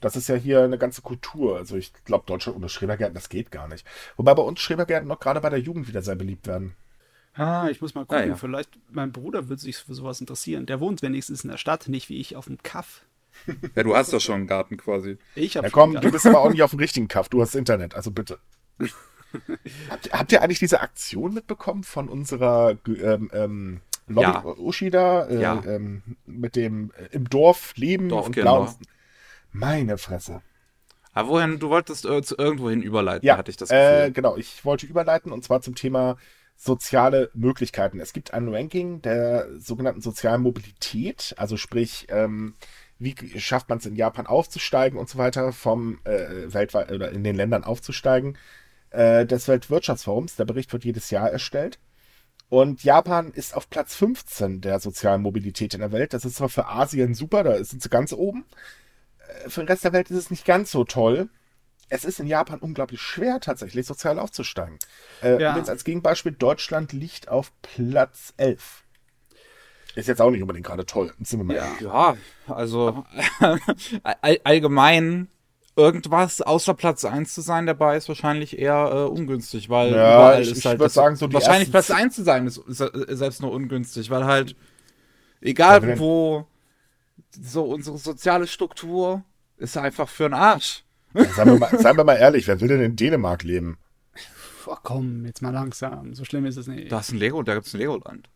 Das ist ja hier eine ganze Kultur. Also ich glaube, Deutschland ohne Schrebergärten, das geht gar nicht. Wobei bei uns Schrebergärten noch gerade bei der Jugend wieder sehr beliebt werden. Ah, ich muss mal gucken. Ja. Vielleicht, mein Bruder würde sich für sowas interessieren. Der wohnt wenigstens in der Stadt, nicht wie ich auf dem Kaff. *laughs* ja, du hast doch schon einen Garten quasi. Ich habe Ja komm, du bist aber auch nicht auf dem richtigen Kaff. Du hast Internet, also bitte. *laughs* *laughs* habt, ihr- habt ihr eigentlich diese Aktion mitbekommen von unserer ähm, ähm, Lobby Ja. Da? Äh, Ja. ähm, mit dem äh, im Dorf leben und Dorfkinder. blauen. Meine Fresse. Aber wohin, du wolltest äh, zu irgendwohin überleiten, Ja, hatte ich das Gefühl. äh, genau. Ich wollte überleiten und zwar zum Thema soziale Möglichkeiten. Es gibt ein Ranking der sogenannten sozialen Mobilität, also sprich, ähm, wie schafft man es in Japan aufzusteigen und so weiter, vom äh, weltweit oder in den Ländern aufzusteigen, äh, des Weltwirtschaftsforums. Der Bericht wird jedes Jahr erstellt. Und Japan ist auf Platz 15 der sozialen Mobilität in der Welt. Das ist zwar für Asien super, da sind sie ganz oben. Äh, Für den Rest der Welt ist es nicht ganz so toll. Es ist in Japan unglaublich schwer, tatsächlich sozial aufzusteigen. Äh, Ja. und jetzt als Gegenbeispiel, Deutschland liegt auf Platz 11. Ist jetzt auch nicht unbedingt gerade toll, sind wir mal Ja. Ja, also *laughs* all, allgemein irgendwas außer Platz 1 zu sein dabei ist wahrscheinlich eher äh, ungünstig, weil Ja, überall ich- ist ich halt würd das- sagen, so die wahrscheinlich Platz 1 zu sein ist, ist äh, selbst nur ungünstig, weil halt egal Ja, wo so unsere soziale Struktur ist einfach für den Arsch. Seien wir, mal, seien wir mal ehrlich, wer will denn in Dänemark leben? Oh, komm, jetzt mal langsam. So schlimm ist es nicht. Da ist ein Lego, da gibt's ein Legoland.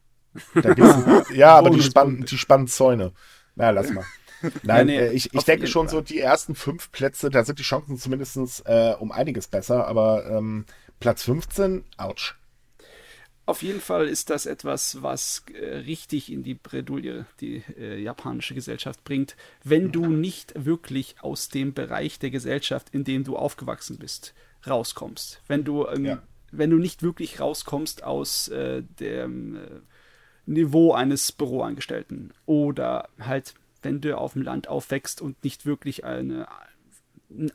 Da gibt's, *laughs* ja, aber die Bonus, spannen, Bonus. die spannen Zäune. Na, lass mal. *laughs* Nein, nee, äh, ich, ich denke schon Fall. so, die ersten fünf Plätze, da sind die Chancen zumindest äh, um einiges besser, aber ähm, Platz 15, ouch. Auf jeden Fall ist das etwas, was äh, richtig in die Bredouille die äh, japanische Gesellschaft bringt, wenn du nicht wirklich aus dem Bereich der Gesellschaft, in dem du aufgewachsen bist, rauskommst. Wenn du, ähm, Ja. wenn du nicht wirklich rauskommst aus äh, dem äh, Niveau eines Büroangestellten oder halt, wenn du auf dem Land aufwächst und nicht wirklich eine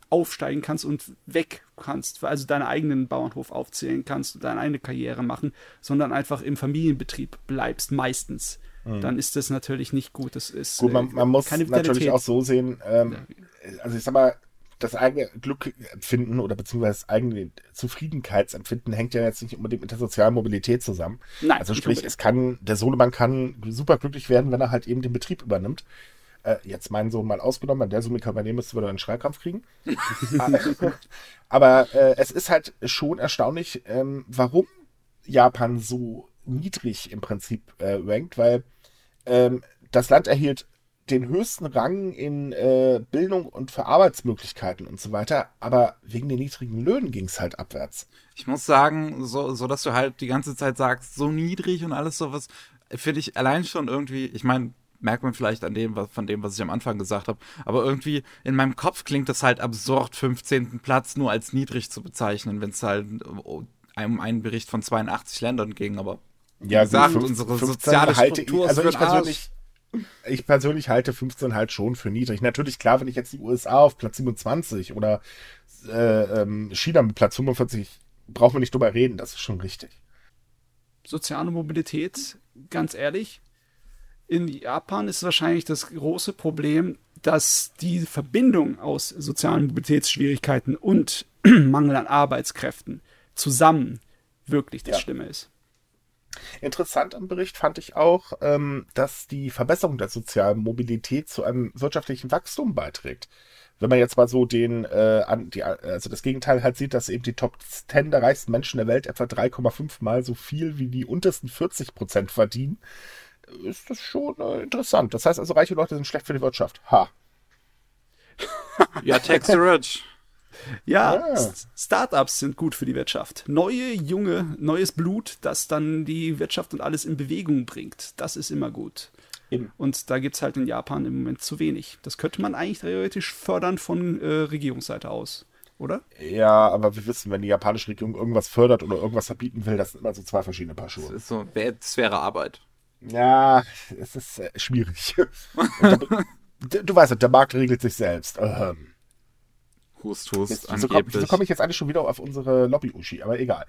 aufsteigen kannst und weg kannst, also deinen eigenen Bauernhof aufzählen kannst und deine eigene Karriere machen, sondern einfach im Familienbetrieb bleibst meistens, dann ist das natürlich nicht gut. Das ist Gut, man, äh, man muss keine natürlich auch so sehen, ähm, also ich sag mal, das eigene Glückempfinden oder beziehungsweise das eigene Zufriedenheitsempfinden hängt ja jetzt nicht unbedingt mit der sozialen Mobilität zusammen. Nein, also sprich, es kann, der Sohnemann kann super glücklich werden, wenn er halt eben den Betrieb übernimmt. Äh, jetzt meinen Sohn mal ausgenommen, wenn der mich übernehmen müsste, würde er einen Schreikrampf kriegen. *laughs* Aber äh, es ist halt schon erstaunlich, ähm, warum Japan so niedrig im Prinzip äh, rankt, weil ähm, das Land erhielt den höchsten Rang in äh, Bildung und für Arbeitsmöglichkeiten und so weiter, aber wegen den niedrigen Löhnen ging es halt abwärts. Ich muss sagen, so, so dass du halt die ganze Zeit sagst, so niedrig und alles sowas, finde ich allein schon irgendwie, ich meine, merkt man vielleicht an dem, was, von dem, was ich am Anfang gesagt habe, aber irgendwie in meinem Kopf klingt das halt absurd, 15. Platz nur als niedrig zu bezeichnen, wenn es halt um einen Bericht von 82 Ländern ging, aber Ja, gesagt, gut, unsere 15 soziale halte Struktur ich, also ist ich den Arsch. persönlich, ich persönlich halte 15 halt schon für niedrig. Natürlich, klar, wenn ich jetzt die USA auf Platz 27 oder äh, ähm, China mit Platz 45, brauchen wir nicht drüber reden, das ist schon richtig. soziale Mobilität, ganz ehrlich, in Japan ist wahrscheinlich das große Problem, dass die Verbindung aus sozialen Mobilitätsschwierigkeiten und *clears throat* Mangel an Arbeitskräften zusammen wirklich das Ja. Schlimme ist. Interessant am Bericht fand ich auch, ähm, dass die Verbesserung der sozialen Mobilität zu einem wirtschaftlichen Wachstum beiträgt. Wenn man jetzt mal so den, äh, also das Gegenteil halt sieht, dass eben die Top 10 der reichsten Menschen der Welt etwa 3,5 mal so viel wie die untersten 40 Prozent verdienen, ist das schon äh, interessant. Das heißt also, reiche Leute sind schlecht für die Wirtschaft. Ha. Ja, tax the rich. *laughs* Ja, Ah. S- Startups sind gut für die Wirtschaft. Neue, junge, neues Blut, das dann die Wirtschaft und alles in Bewegung bringt. Das ist immer gut. Eben. Und da gibt es halt in Japan im Moment zu wenig. Das könnte man eigentlich theoretisch fördern von äh, Regierungsseite aus, oder? Ja, aber wir wissen, wenn die japanische Regierung irgendwas fördert oder irgendwas verbieten will, das sind immer so zwei verschiedene Paar Das Schuhe. ist so, das wäre Arbeit. Ja, es ist äh, schwierig. Da- *laughs* du, du weißt, ja, der Markt regelt sich selbst. Ähm. Hust, hust, Jetzt, wieso komme komm ich jetzt eigentlich schon wieder auf unsere Lobby-Uschi? Aber egal.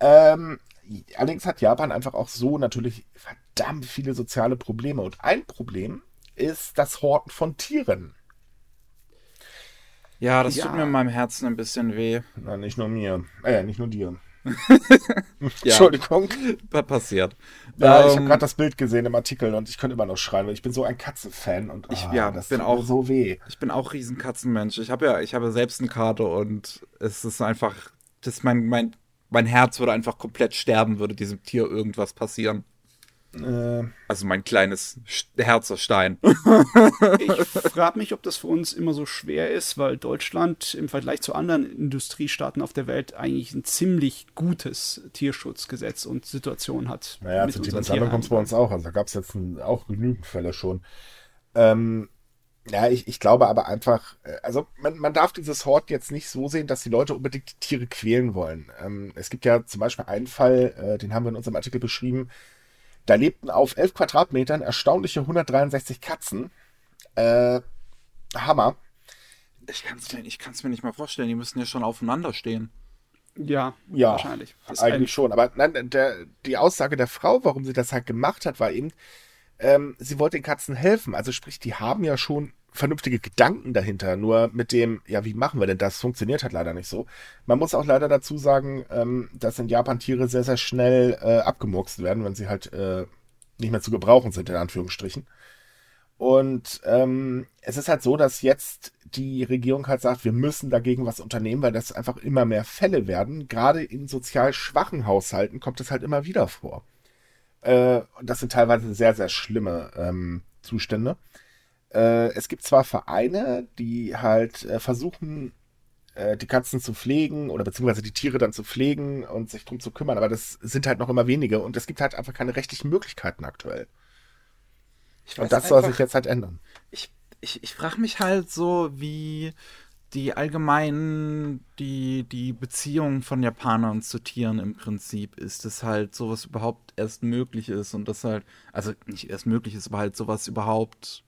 Ähm, allerdings hat Japan einfach auch so natürlich verdammt viele soziale Probleme. Und ein Problem ist das Horten von Tieren. ja, das Ja. tut mir in meinem Herzen ein bisschen weh. Na, nicht nur mir. Äh, nicht nur dir. *laughs* Ja, Entschuldigung. pa- passiert. Ja, ich Ähm, habe gerade das Bild gesehen im Artikel und ich könnte immer noch schreien, weil ich bin so ein Katzenfan und Ich- ah, ja, das bin tut auch- mir so weh. Ich bin auch riesen Katzenmensch. Ich habe ja, ich habe ja selbst eine Karte und es ist einfach, das mein, mein, mein Herz würde einfach komplett sterben, würde diesem Tier irgendwas passieren. Äh, Also mein kleines Herz aus Stein. *laughs* Ich frage mich, ob das für uns immer so schwer ist, weil Deutschland im Vergleich zu anderen Industriestaaten auf der Welt eigentlich ein ziemlich gutes Tierschutzgesetz und Situation hat. Naja, zu Tiermisshandlung kommt es bei uns auch. Also da gab es jetzt ein, auch genügend Fälle schon. Ähm, ja, ich, ich glaube aber einfach, äh, also man, man darf dieses Hort jetzt nicht so sehen, dass die Leute unbedingt die Tiere quälen wollen. Ähm, es gibt ja zum Beispiel einen Fall, äh, den haben wir in unserem Artikel beschrieben. Da lebten auf 11 Quadratmetern erstaunliche 163 Katzen. Äh, Hammer. Ich kann es mir, ich kann's mir nicht mal vorstellen, die müssen ja schon aufeinander stehen. Ja, Ja, wahrscheinlich. Ist Eigentlich schon, aber nein, der, die Aussage der Frau, warum sie das halt gemacht hat, war eben, ähm, sie wollte den Katzen helfen. Also sprich, die haben ja schon vernünftige Gedanken dahinter. Nur mit dem, ja, wie machen wir denn das? Funktioniert halt leider nicht so. Man muss auch leider dazu sagen, ähm, dass in Japan Tiere sehr, sehr schnell äh, abgemurkst werden, wenn sie halt äh, nicht mehr zu gebrauchen sind, in Anführungsstrichen. Und ähm, es ist halt so, dass jetzt die Regierung halt sagt, wir müssen dagegen was unternehmen, weil das einfach immer mehr Fälle werden. Gerade in sozial schwachen Haushalten kommt es halt immer wieder vor. Äh, und das sind teilweise sehr, sehr schlimme ähm, Zustände. Äh, es gibt zwar Vereine, die halt äh, versuchen, äh, die Katzen zu pflegen oder beziehungsweise die Tiere dann zu pflegen und sich drum zu kümmern, aber das sind halt noch immer wenige und es gibt halt einfach keine rechtlichen Möglichkeiten aktuell. Ich Und das soll sich jetzt halt ändern. ich, ich, ich frage mich halt so, wie die allgemein die, die Beziehung von Japanern zu Tieren im Prinzip ist, dass halt sowas überhaupt erst möglich ist und das halt, also nicht erst möglich ist, aber halt sowas überhaupt,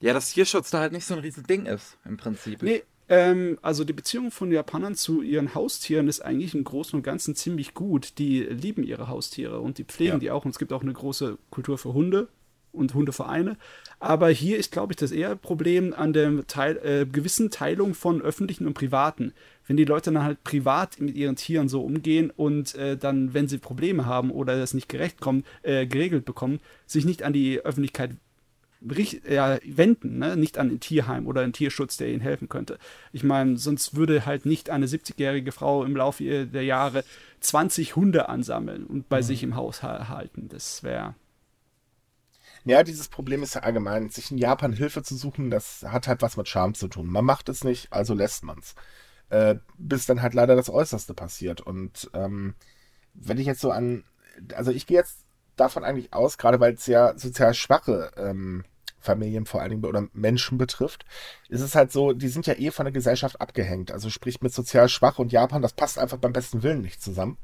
ja, dass Tierschutz da halt nicht so ein riesen Ding ist, im Prinzip. Nee, ähm, also die Beziehung von Japanern zu ihren Haustieren ist eigentlich im Großen und Ganzen ziemlich gut. Die lieben ihre Haustiere und die pflegen Ja. die auch. Und es gibt auch eine große Kultur für Hunde und Hundevereine. Aber hier ist, glaube ich, das eher Problem an der Teil, äh, gewissen Teilung von öffentlichen und privaten. Wenn die Leute dann halt privat mit ihren Tieren so umgehen und äh, dann, wenn sie Probleme haben oder das nicht gerecht kommt, äh, geregelt bekommen, sich nicht an die Öffentlichkeit ja, wenden, ne? nicht an ein Tierheim oder einen Tierschutz, der ihnen helfen könnte. Ich meine, sonst würde halt nicht eine 70-jährige Frau im Laufe der Jahre 20 Hunde ansammeln und bei sich im Haus ha- halten. Das wäre. Ja, dieses Problem ist ja allgemein, sich in Japan Hilfe zu suchen, das hat halt was mit Scham zu tun. Man macht es nicht, also lässt man's. Äh, bis dann halt leider das Äußerste passiert. Und ähm, wenn ich jetzt so an, also ich gehe jetzt davon eigentlich aus, gerade weil es ja sozial schwache ähm, Familien vor allen Dingen oder Menschen betrifft, ist es halt so, die sind ja eh von der Gesellschaft abgehängt. Also sprich mit sozial schwach und Japan, das passt einfach beim besten Willen nicht zusammen.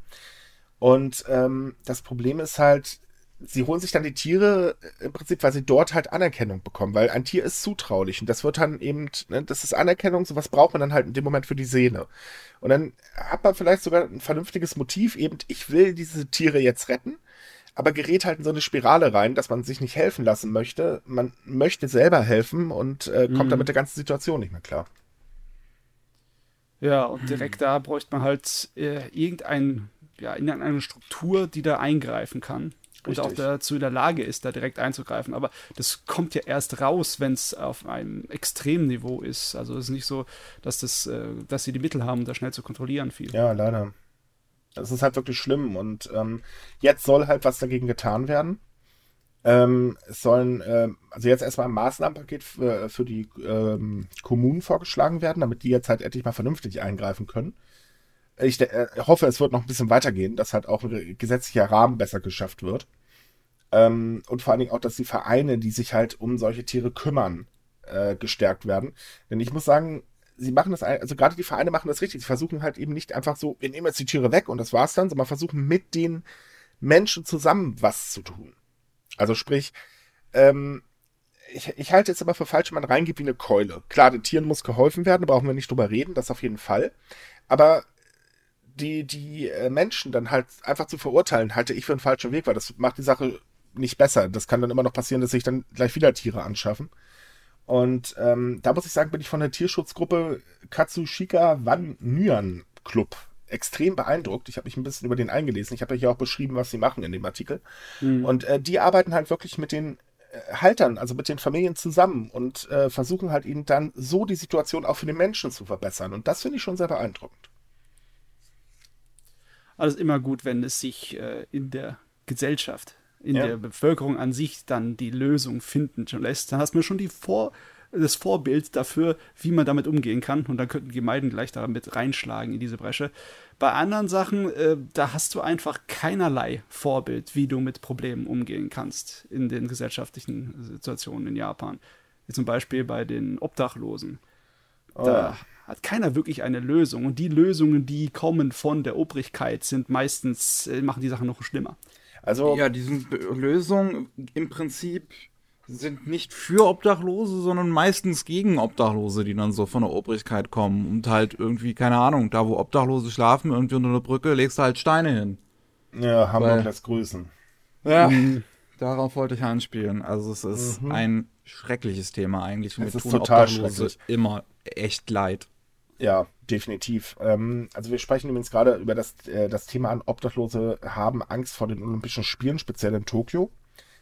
Und ähm, das Problem ist halt, sie holen sich dann die Tiere äh, im Prinzip, weil sie dort halt Anerkennung bekommen, weil ein Tier ist zutraulich und das wird dann eben, ne, das ist Anerkennung, sowas braucht man dann halt in dem Moment für die Seele. Und dann hat man vielleicht sogar ein vernünftiges Motiv, eben, ich will diese Tiere jetzt retten, aber gerät halt in so eine Spirale rein, dass man sich nicht helfen lassen möchte. Man möchte selber helfen und äh, kommt mhm. dann mit der ganzen Situation nicht mehr klar. Ja, und direkt da bräuchte man halt äh, irgendein, ja, in eine Struktur, die da eingreifen kann. Richtig. und auch dazu in der Lage ist, da direkt einzugreifen. Aber das kommt ja erst raus, wenn es auf einem Extremniveau ist. Also es ist nicht so, dass das, äh, dass sie die Mittel haben, da schnell zu kontrollieren viel. Ja, leider. Das ist halt wirklich schlimm. Und ähm, jetzt soll halt was dagegen getan werden. Ähm, es sollen, äh, also jetzt erstmal ein Maßnahmenpaket für, für die ähm, Kommunen vorgeschlagen werden, damit die jetzt halt endlich mal vernünftig eingreifen können ich äh, hoffe, es wird noch ein bisschen weitergehen, dass halt auch ein gesetzlicher Rahmen besser geschafft wird. Ähm, und vor allen Dingen auch, dass die Vereine, die sich halt um solche Tiere kümmern, äh, gestärkt werden. Denn ich muss sagen, sie machen das, also gerade die Vereine machen das richtig. Sie versuchen halt eben nicht einfach so, wir nehmen jetzt die Tiere weg und das war's dann, sondern versuchen mit den Menschen zusammen was zu tun. Also sprich, ähm, ich, ich halte es aber für falsch, wenn man reingeht wie eine Keule. Klar, den Tieren muss geholfen werden, da brauchen wir nicht drüber reden, das auf jeden Fall. Aber die, die äh, Menschen dann halt einfach zu verurteilen, halte ich für einen falschen Weg, weil das macht die Sache nicht besser. Das kann dann immer noch passieren, dass sich dann gleich wieder Tiere anschaffen. Und ähm, da muss ich sagen, bin ich von der Tierschutzgruppe Katsushika Wan Nyan Club extrem beeindruckt. Ich habe mich ein bisschen über den eingelesen. Ich habe ja hier auch beschrieben, was sie machen in dem Artikel. Mhm. Und äh, die arbeiten halt wirklich mit den äh, Haltern, also mit den Familien zusammen und äh, versuchen halt ihnen dann so die Situation auch für den Menschen zu verbessern. Und das finde ich schon sehr beeindruckend alles immer gut, wenn es sich äh, in der Gesellschaft, in ja. der Bevölkerung an sich dann die Lösung finden lässt. Dann hast du schon die Vor das Vorbild dafür, wie man damit umgehen kann. Und dann könnten Gemeinden gleich damit reinschlagen in diese Bresche. Bei anderen Sachen, äh, da hast du einfach keinerlei Vorbild, wie du mit Problemen umgehen kannst in den gesellschaftlichen Situationen in Japan. Wie zum Beispiel bei den Obdachlosen. Oh. Da hat keiner wirklich eine Lösung. Und die Lösungen, die kommen von der Obrigkeit, sind meistens, äh, machen die Sache noch schlimmer. Also. Ja, diese Lösungen im Prinzip sind nicht für Obdachlose, sondern meistens gegen Obdachlose, die dann so von der Obrigkeit kommen. Und halt irgendwie, keine Ahnung, da wo Obdachlose schlafen, irgendwie unter einer Brücke, legst du halt Steine hin. Ja, Hamburg Weil, lässt grüßen. Ja, mhm. darauf wollte ich anspielen. Also es ist mhm. ein schreckliches Thema eigentlich. Es ist total Obdachlose immer echt leid. Ja, definitiv. Ähm, also wir sprechen übrigens gerade über das, äh, das Thema an, Obdachlose haben Angst vor den Olympischen Spielen, speziell in Tokio.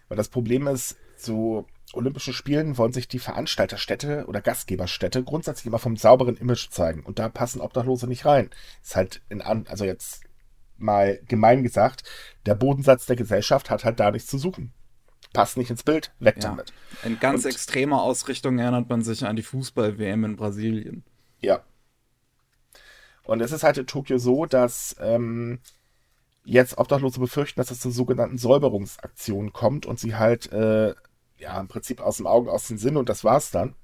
Weil das Problem ist, zu Olympischen Spielen wollen sich die Veranstalterstädte oder Gastgeberstädte grundsätzlich immer vom sauberen Image zeigen. Und da passen Obdachlose nicht rein. Ist halt in an, also jetzt mal gemein gesagt, der Bodensatz der Gesellschaft hat halt da nichts zu suchen. Passt nicht ins Bild, weg ja. damit. In ganz Und, extremer Ausrichtung erinnert man sich an die Fußball-WM in Brasilien. Ja, und es ist halt in Tokio so, dass ähm, jetzt Obdachlose befürchten, dass es zu sogenannten Säuberungsaktionen kommt und sie halt, äh, ja, im Prinzip aus dem Augen, aus dem Sinn und das war's dann.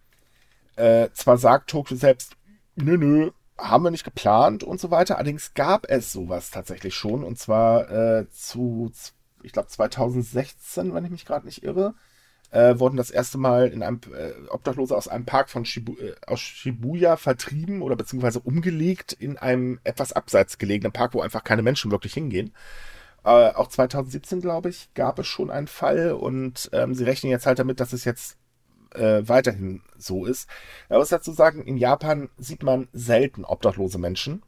Äh, zwar sagt Tokio selbst, nö, nö, haben wir nicht geplant und so weiter, allerdings gab es sowas tatsächlich schon und zwar äh, zu, ich glaube 2016, wenn ich mich gerade nicht irre äh, wurden das erste Mal in einem äh, Obdachlose aus einem Park von Shibu äh, aus Shibuya vertrieben oder beziehungsweise umgelegt in einem etwas abseits gelegenen Park, wo einfach keine Menschen wirklich hingehen. Äh, auch 2017, glaube ich, gab es schon einen Fall und ähm, sie rechnen jetzt halt damit, dass es jetzt äh, weiterhin so ist. Man muss dazu sagen, in Japan sieht man selten obdachlose Menschen,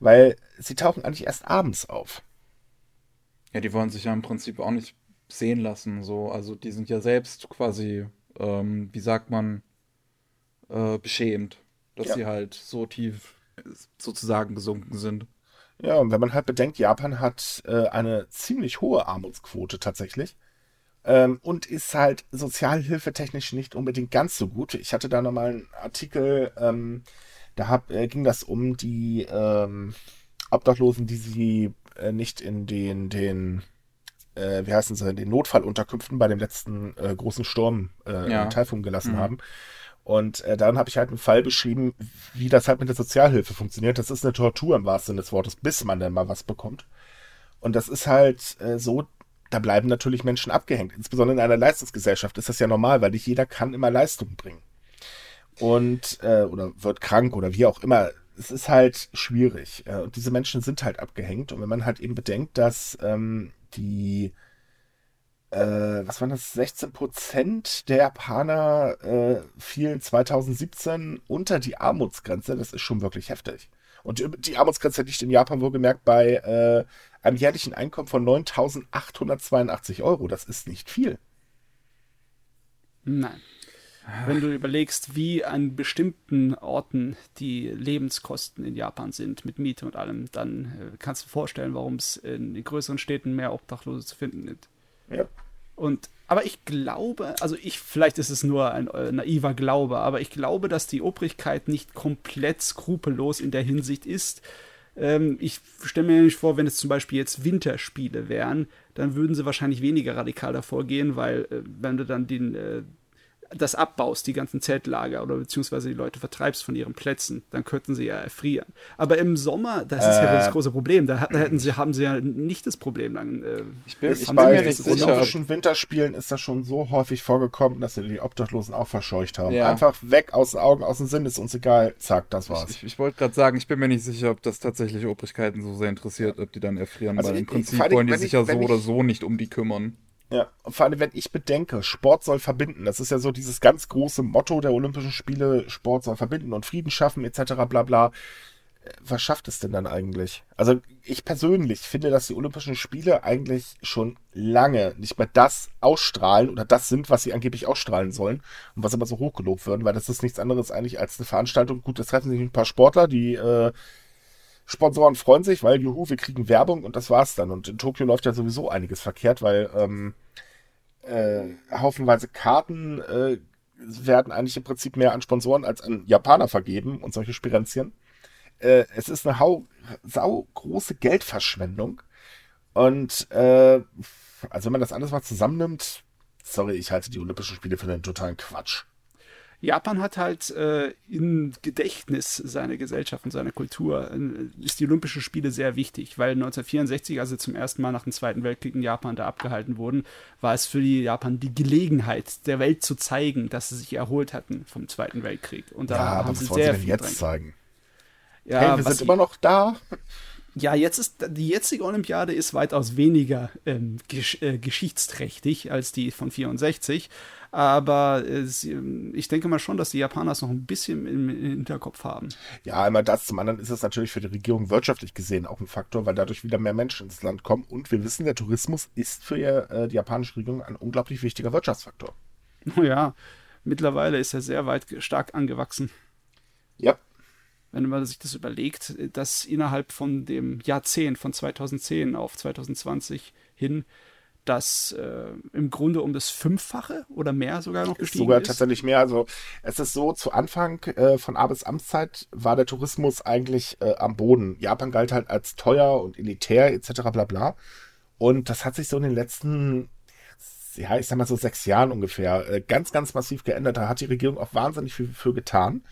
weil sie tauchen eigentlich erst abends auf. Ja, die wollen sich ja im Prinzip auch nicht sehen lassen. So. Also die sind ja selbst quasi, ähm, wie sagt man, äh, beschämt, dass ja. sie halt so tief sozusagen gesunken sind. Ja, und wenn man halt bedenkt, Japan hat äh, eine ziemlich hohe Armutsquote tatsächlich. Ähm, und ist halt sozialhilfetechnisch nicht unbedingt ganz so gut. Ich hatte da nochmal einen Artikel, ähm, da hab, äh, ging das um die ähm, Obdachlosen, die sie äh, nicht in den, den äh, wie heißen sie, den Notfallunterkünften bei dem letzten äh, großen Sturm äh, ja. Taifun gelassen mhm. haben. Und äh, dann habe ich halt einen Fall beschrieben, wie das halt mit der Sozialhilfe funktioniert. Das ist eine Tortur im wahrsten Sinne des Wortes, bis man dann mal was bekommt. Und das ist halt äh, so, da bleiben natürlich Menschen abgehängt. Insbesondere in einer Leistungsgesellschaft ist das ja normal, weil nicht jeder kann immer Leistung bringen. Und, äh, oder wird krank oder wie auch immer. Es ist halt schwierig. Äh, und diese Menschen sind halt abgehängt. Und wenn man halt eben bedenkt, dass ähm, die, äh, was waren das, 16 Prozent der Japaner äh, fielen 2017 unter die Armutsgrenze, das ist schon wirklich heftig. Und die, die Armutsgrenze liegt in Japan wohlgemerkt bei äh, einem jährlichen Einkommen von 9.882 Euro. Das ist nicht viel. Nein. Wenn du überlegst, wie an bestimmten Orten die Lebenskosten in Japan sind, mit Miete und allem, dann äh, kannst du vorstellen, warum es in den größeren Städten mehr Obdachlose zu finden gibt. Ja. Und aber ich glaube, also ich, vielleicht ist es nur ein äh, naiver Glaube, aber ich glaube, dass die Obrigkeit nicht komplett skrupellos in der Hinsicht ist. Ähm, ich stelle mir nämlich vor, wenn es zum Beispiel jetzt Winterspiele wären, dann würden sie wahrscheinlich weniger radikal davor gehen, weil äh, wenn du dann den, äh, das abbaust, die ganzen Zeltlager oder beziehungsweise die Leute vertreibst von ihren Plätzen, dann könnten sie ja erfrieren. Aber im Sommer, das ist ja das große Problem, da, da hätten sie, haben sie ja nicht das Problem. Dann, äh, Ich bin, ich mir nicht sicher. ob- olympischen Winterspielen ist das schon so häufig vorgekommen, dass sie die Obdachlosen auch verscheucht haben. Ja. Einfach weg aus den Augen, aus dem Sinn, ist uns egal. Zack, das war's. Ich, ich wollte gerade sagen, ich bin mir nicht sicher, ob das tatsächlich Obrigkeiten so sehr interessiert, ob die dann erfrieren, Also weil im ich- ich- Prinzip wollen die sich ich- ja so oder ich- so nicht um die kümmern. Ja, und vor allem, wenn ich bedenke, Sport soll verbinden, das ist ja so dieses ganz große Motto der Olympischen Spiele, Sport soll verbinden und Frieden schaffen, etc. bla bla. Äh, Was schafft es denn dann eigentlich? Also ich persönlich finde, dass die Olympischen Spiele eigentlich schon lange nicht mehr das ausstrahlen oder das sind, was sie angeblich ausstrahlen sollen und was immer so hochgelobt werden, weil das ist nichts anderes eigentlich als eine Veranstaltung. Gut, es treffen sich ein paar Sportler, die äh, Sponsoren freuen sich, weil juhu, wir kriegen Werbung und das war's dann. Und in Tokio läuft ja sowieso einiges verkehrt, weil ähm, äh, haufenweise Karten äh, werden eigentlich im Prinzip mehr an Sponsoren als an Japaner vergeben und solche Spirenzien. Äh, es ist eine hau sau große Geldverschwendung. Und äh, also wenn man das alles mal zusammennimmt, sorry, ich halte die Olympischen Spiele für einen totalen Quatsch. Japan hat halt äh, im Gedächtnis seiner Gesellschaft und seiner Kultur äh, ist die Olympischen Spiele sehr wichtig, weil 1964, als sie zum ersten Mal nach dem Zweiten Weltkrieg in Japan da abgehalten wurden, war es für die Japan die Gelegenheit, der Welt zu zeigen, dass sie sich erholt hatten vom Zweiten Weltkrieg. Und da Ja, haben aber sie was wollen sie sehr denn jetzt zeigen? Ja, hey, wir sind immer noch da. Ja, jetzt ist die jetzige Olympiade ist weitaus weniger ähm, gesch äh, geschichtsträchtig als die von 64. Aber äh, sie, ich denke mal schon, dass die Japaner es noch ein bisschen im, im Hinterkopf haben. Ja, einmal das. Zum anderen ist es natürlich für die Regierung wirtschaftlich gesehen auch ein Faktor, weil dadurch wieder mehr Menschen ins Land kommen. Und wir wissen, der Tourismus ist für äh, die japanische Regierung ein unglaublich wichtiger Wirtschaftsfaktor. *laughs* Ja, mittlerweile ist er sehr weit stark angewachsen. Ja. Wenn man sich das überlegt, dass innerhalb von dem Jahrzehnt von 2010 auf 2020 hin das äh, im Grunde um das Fünffache oder mehr sogar noch Ist gestiegen sogar ist. tatsächlich mehr. Also es ist so, zu Anfang äh, von Abes Amtszeit war der Tourismus eigentlich äh, am Boden. Japan galt halt als teuer und elitär etc. bla bla. Und das hat sich so in den letzten, ja, ich sag mal so sechs Jahren ungefähr, äh, ganz, ganz massiv geändert. Da hat die Regierung auch wahnsinnig viel für getan.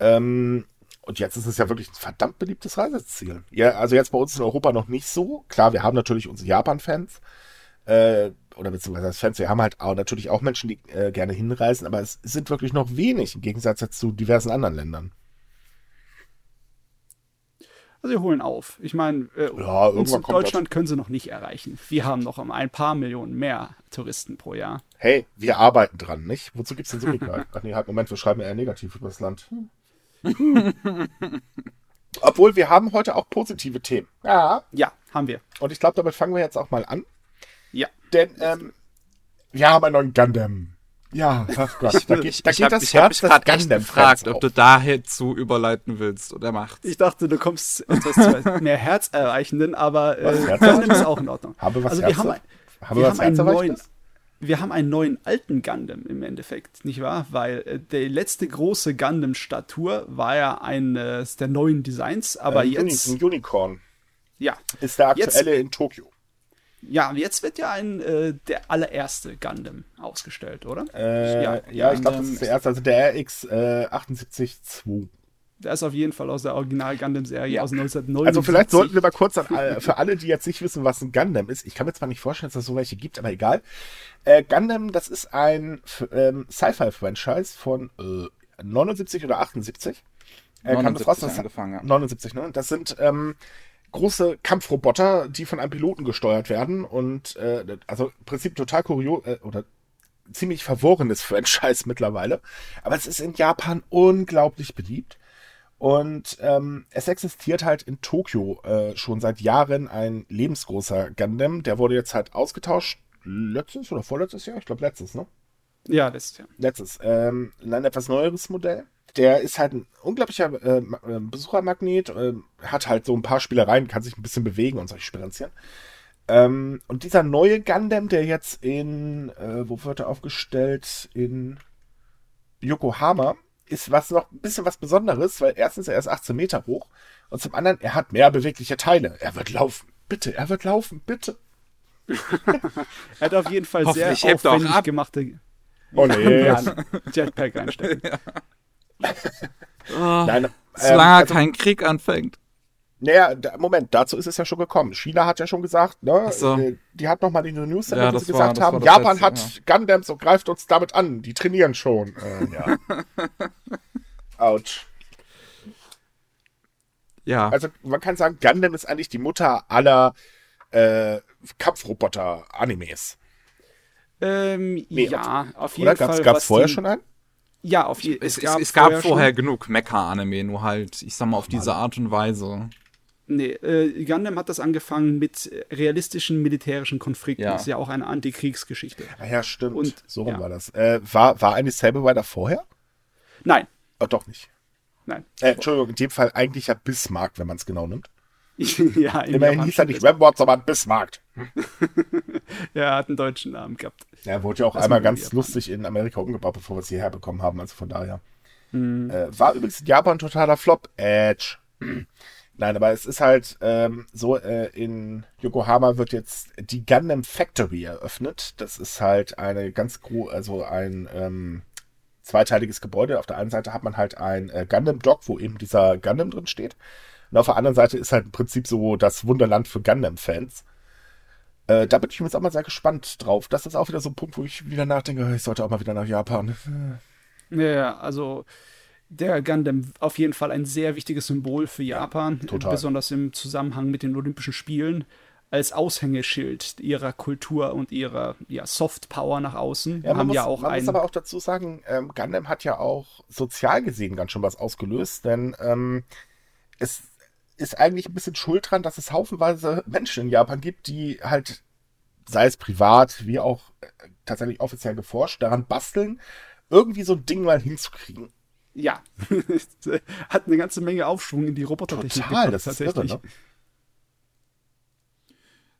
Ähm, und jetzt ist es ja wirklich ein verdammt beliebtes Reiseziel. Ja, also jetzt bei uns in Europa noch nicht so. Klar, wir haben natürlich unsere Japan-Fans. Äh, oder beziehungsweise als Fans, wir haben halt auch natürlich auch Menschen, die äh, gerne hinreisen, aber es sind wirklich noch wenig im Gegensatz jetzt zu diversen anderen Ländern. Also sie holen auf. Ich meine, äh, Ja, Deutschland können sie noch nicht erreichen. Wir haben noch um ein paar Millionen mehr Touristen pro Jahr. Hey, wir arbeiten dran, nicht? Wozu gibt's denn so viel? Ach nee, halt, Moment, wir schreiben eher negativ über das Land. *laughs* Obwohl, wir haben heute auch positive Themen. Ja. Ja, haben wir. Und ich glaube, damit fangen wir jetzt auch mal an. Ja. Denn, ähm, wir haben einen neuen Gundam. Ja, ach *laughs* Gott, da geht, da ich geht hab, das ich hab Herz mich gerade gefragt, ob du dazu überleiten willst. Und er macht's. Ich dachte, du kommst etwas zu mehr Herzerreichenden, aber äh, ist auch in Ordnung. Haben wir was also wir Herz- haben, ein- haben wir wir haben was einen neuen? Wir haben einen neuen alten Gundam im Endeffekt, nicht wahr? Weil äh, der letzte große Gundam-Statur war ja eines der neuen Designs, aber Ein jetzt, ein Unicorn ja, ist der Jetzt- aktuelle in Tokio. ja, jetzt wird ja ein äh, der allererste Gundam ausgestellt, oder? Äh, Ja, ja, ich glaube, das ist der erste, also der RX äh, 78-2. Der ist auf jeden Fall aus der Original Gundam-Serie aus 1979. Also vielleicht sollten wir mal kurz an, all- für alle, die jetzt nicht wissen, was ein Gundam ist. Ich kann mir zwar nicht vorstellen, dass es so welche gibt, aber egal. Äh, Gundam, das ist ein ähm, Sci-Fi-Franchise von äh, 79 oder 78. Äh, kam das raus? 79 Das- angefangen, ja. 79, ne? Das sind ähm, große Kampfroboter, die von einem Piloten gesteuert werden und äh, also im Prinzip total kurios äh, oder ziemlich verworrenes *laughs* Franchise mittlerweile. Aber es ist in Japan unglaublich beliebt. Und ähm, es existiert halt in Tokio äh, schon seit Jahren ein lebensgroßer Gundam. Der wurde jetzt halt ausgetauscht. Letztes oder vorletztes Jahr? Ich glaube letztes, ne? ja, das ist ja. letztes, ähm, ein etwas neueres Modell. Der ist halt ein unglaublicher äh, äh, Besuchermagnet, äh, hat halt so ein paar Spielereien, kann sich ein bisschen bewegen und solche Spielereien. Ähm, und dieser neue Gundam, der jetzt in, äh, wo wird er aufgestellt? In Yokohama, ist was noch ein bisschen was Besonderes, weil erstens er ist 18 Meter hoch und zum anderen er hat mehr bewegliche Teile. Er wird laufen, bitte, er wird laufen, bitte. *laughs* Er hat auf jeden Fall sehr er aufwendig gemachte Oh nee. *laughs* ja, Jetpack reinstecken. Oh, Nein, ähm, solange also- kein Krieg anfängt. Naja, Moment, dazu ist es ja schon gekommen. China hat ja schon gesagt, ne? So. äh, Die hat nochmal in den News, Ja, war- gesagt war haben, Japan letzte, hat Gundams und greift uns damit an. Die trainieren schon. Äh, ja. *laughs* Autsch. Ja, Also man kann sagen, Gundam ist eigentlich die Mutter aller äh, Kampfroboter-Animes. Ähm, Nee, ja, auf jeden Oder? Fall. gab's was vorher die- schon einen? Ja, auf jeden es, es, es gab vorher vorher genug Mecha-Anime, nur halt, ich sag mal, auf diese Art und Weise. Nee, äh, Gundam hat das angefangen mit realistischen militärischen Konflikten. Ja. Das ist ja auch eine Antikriegsgeschichte. Ah, ja, stimmt. Und- so rum ja. war das. Äh, war, war eigentlich Saber vorher? Nein, Oh, doch nicht. nein. Äh, Entschuldigung, in dem Fall eigentlich ja Bismarck, wenn man es genau nimmt. *laughs* ja, im Immerhin hieß er nicht. Rambots, sondern Bismarck. *laughs* Ja, er hat einen deutschen Namen gehabt. Er wurde ja auch Das einmal ganz lustig in Amerika umgebaut, bevor wir es hierher bekommen haben. Also von daher. Hm. Äh, war übrigens in Japan totaler Flop. Edge. Nein, aber es ist halt ähm, so, äh, in Yokohama wird jetzt die Gundam Factory eröffnet. Das ist halt eine ganz gro also ein ähm, zweiteiliges Gebäude. Auf der einen Seite hat man halt ein äh, Gundam Dock, wo eben dieser Gundam drin steht. Und auf der anderen Seite ist halt im Prinzip so das Wunderland für Gundam-Fans. Äh, da bin ich jetzt auch mal sehr gespannt drauf. Das ist auch wieder so ein Punkt, wo ich wieder nachdenke, ich sollte auch mal wieder nach Japan. Ja, Ja, also der Gundam auf jeden Fall ein sehr wichtiges Symbol für Japan, total. besonders im Zusammenhang mit den Olympischen Spielen, als Aushängeschild ihrer Kultur und ihrer ja, Soft Power nach außen. Ja, man, haben muss, ja auch man muss aber auch dazu sagen, ähm, Gundam hat ja auch sozial gesehen ganz schön was ausgelöst, denn ähm, es ist eigentlich ein bisschen schuld dran, dass es haufenweise Menschen in Japan gibt, die halt, sei es privat wie auch äh, tatsächlich offiziell geforscht, daran basteln, irgendwie so ein Ding mal hinzukriegen. Ja, *laughs* hat eine ganze Menge Aufschwung in die Robotertechnik Total, das ist irre, ne?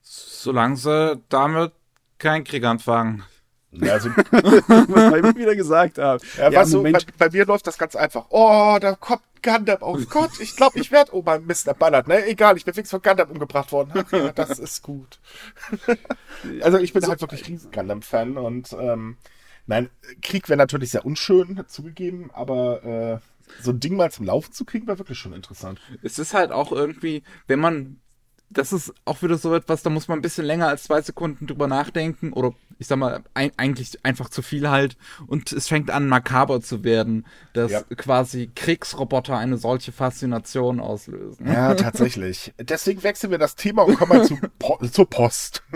Solange sie damit keinen Krieg anfangen. Ja, also, *laughs* was wir immer wieder gesagt haben. ja, Ja, du, bei, bei mir läuft das ganz einfach. Oh, da kommt Gundam. Oh *laughs* Gott, ich glaube, ich werde. Oh, mein Mist, der ballert. Ne? Egal, ich bin fix von Gundam umgebracht worden. Ach, ja, das ist gut. also, ich bin halt wirklich riesen Gundam-Fan und ähm, nein, Krieg wäre natürlich sehr unschön, zugegeben, aber äh, so ein Ding mal zum Laufen zu kriegen, wäre wirklich schon interessant. Es ist halt auch irgendwie, wenn man, das ist auch wieder so etwas, da muss man ein bisschen länger als zwei Sekunden drüber nachdenken oder ich sag mal, ein, eigentlich einfach zu viel halt und es fängt an makaber zu werden, dass Ja. quasi Kriegsroboter eine solche Faszination auslösen. Ja, tatsächlich. *laughs* Deswegen wechseln wir das Thema und kommen mal zu po zur Post. *laughs*